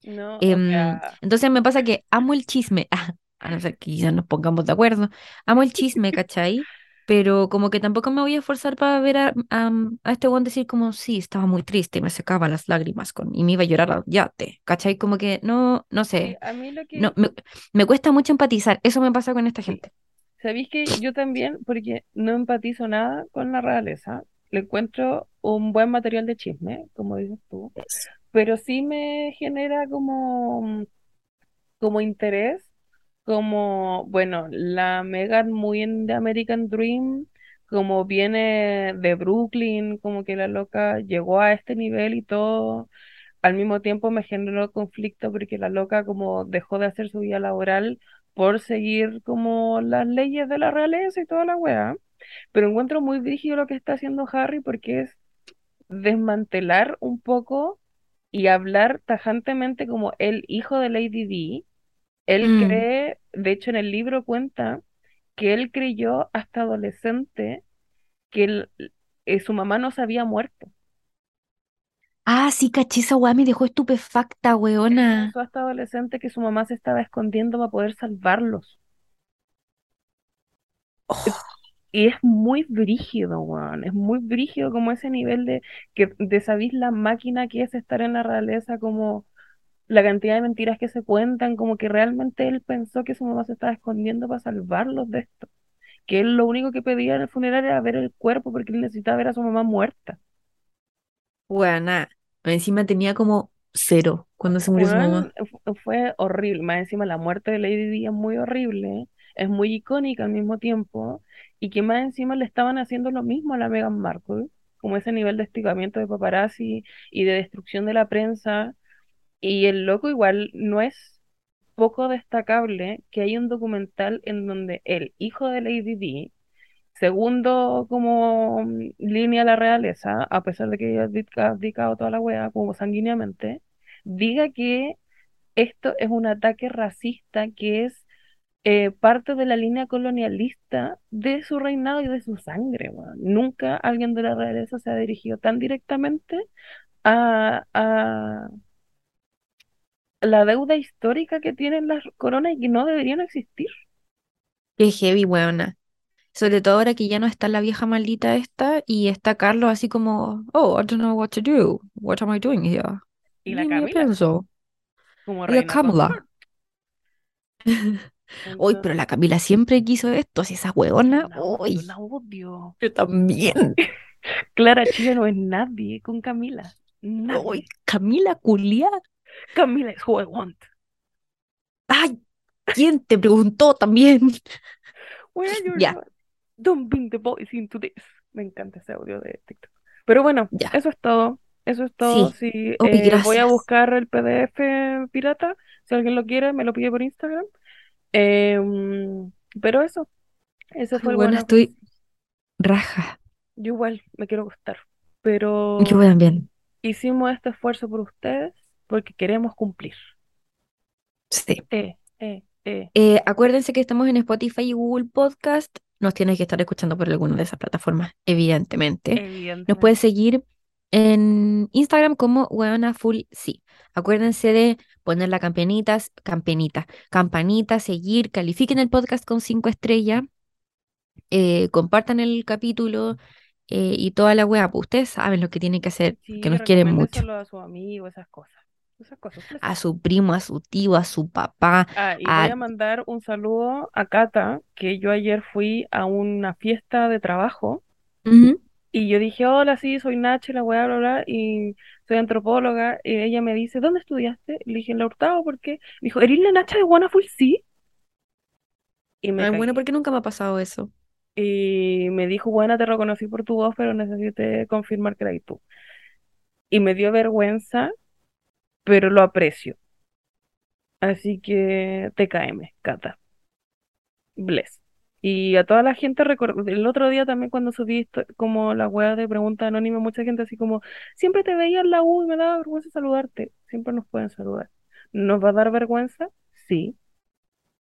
No, o sea, entonces me pasa que amo el chisme, ah, a no ser que quizás nos pongamos de acuerdo, amo el chisme, [LAUGHS] ¿cachai? Pero como que tampoco me voy a esforzar para ver a, a, a este weón decir como, sí, estaba muy triste y me secaba las lágrimas con, y me iba a llorar al yate, ¿cachai? Como que no, no sé, a mí lo no, que, me, me cuesta mucho empatizar, eso me pasa con esta gente. sabéis que yo también, porque no empatizo nada con la realeza, le encuentro un buen material de chisme, como dices tú. Pero sí me genera como, como interés, como, bueno, la Megan muy en The American Dream, como viene de Brooklyn, como que la loca llegó a este nivel y todo, al mismo tiempo me generó conflicto porque la loca como dejó de hacer su vida laboral por seguir como las leyes de la realeza y toda la weá. Pero encuentro muy rígido lo que está haciendo Harry porque es desmantelar un poco y hablar tajantemente como el hijo de Lady Di. Él Mm. cree, de hecho en el libro cuenta que él creyó hasta adolescente que él- eh, su mamá no se había muerto. Ah, sí, caché esa weá, me dejó estupefacta, Él weona. pensó hasta adolescente que su mamá se estaba escondiendo para poder salvarlos. Oh, Y es muy brígido, weón. Es muy brígido como ese nivel de que de sabís la máquina que es estar en la realeza, como la cantidad de mentiras que se cuentan, como que realmente él pensó que su mamá se estaba escondiendo para salvarlos de esto. Que él lo único que pedía en el funeral era ver el cuerpo porque él necesitaba ver a su mamá muerta. weona. Encima tenía como cero cuando se murió su mamá. fu- fue horrible. Más encima la muerte de Lady Di es muy horrible, es muy icónica al mismo tiempo, y que más encima le estaban haciendo lo mismo a la Meghan Markle, como ese nivel de hostigamiento de paparazzi y de destrucción de la prensa. Y el loco igual no es poco destacable que hay un documental en donde el hijo de Lady Di, segundo como línea de la realeza, a pesar de que ella ha abdicado toda la wea como sanguíneamente, diga que esto es un ataque racista que es eh, parte de la línea colonialista de su reinado y de su sangre. Nunca alguien de la realeza se ha dirigido tan directamente a, a la deuda histórica que tienen las coronas y que no deberían existir. Qué heavy, weona. Sobre todo ahora que ya no está la vieja maldita esta y está Carlos así como, oh, I don't know what to do. What am I doing here? Y la Camila, como Y la reina [LAUGHS] Uy, pero la Camila siempre quiso esto, si esa huevona, uy, la odio. yo también. [LAUGHS] Clara Chía no es nadie con Camila. Uy, Nadie. Camila Culia. Camila es who I want. Ay, ¿quién te preguntó también? Where are your Ya, not? Don't bring the boys into this. Me encanta ese audio de TikTok. Pero bueno, ya. eso es todo. Eso es todo. Sí. Sí, eh, voy a buscar el PDF pirata. Si alguien lo quiere, me lo pide por Instagram. Em, pero eso, Ay, fue el bueno, Buena estoy raja. Yo igual me quiero gustar. Yo Pero también. hicimos este esfuerzo por ustedes porque queremos cumplir. Sí. Eh, eh, eh. Eh, acuérdense que estamos en Spotify y Google Podcast. Nos tienes que estar escuchando por alguna de esas plataformas, evidentemente. Nos Evidentemente. puedes seguir en Instagram como Huevona Full Sí. Acuérdense de poner la campanita, campanita, campanita, seguir, califiquen el podcast con cinco estrellas, eh, compartan el capítulo eh, y toda la wea. Pues ustedes saben lo que tienen que hacer, Sí, que nos quieren mucho. a sus amigos, esas cosas. Esas cosas. A su primo, a su tío, a su papá, Ah, y voy a... mandar un saludo a Cata, que yo ayer fui a una fiesta de trabajo. Y yo dije, hola, sí, soy Nacho, la weá, bla, bla, y soy antropóloga, y ella me dice, ¿dónde estudiaste? Le dije, en la Hurtado, ¿por qué? Me dijo, ¿eres la Nacha de Wonderful? Sí. Y me Ay, bueno, cagué. porque nunca me ha pasado eso. Y me dijo, buena, te reconocí por tu voz, pero necesité confirmar que eras tú. Y me dio vergüenza, pero lo aprecio. Así que TKM, Cata. Bless. Y a toda la gente, el otro día también cuando subí como la wea de pregunta anónima, mucha gente así como, siempre te veía en la U y me daba vergüenza saludarte. Siempre nos pueden saludar. ¿Nos va a dar vergüenza? Sí,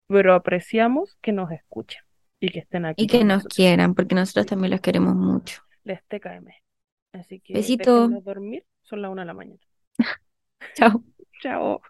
pero apreciamos que nos escuchen y que estén aquí Y que nos nosotros. quieran, porque nosotros también los queremos mucho. les TKM. Así que Besito. dormir, son las una de la mañana. [LAUGHS] Chao. Chao.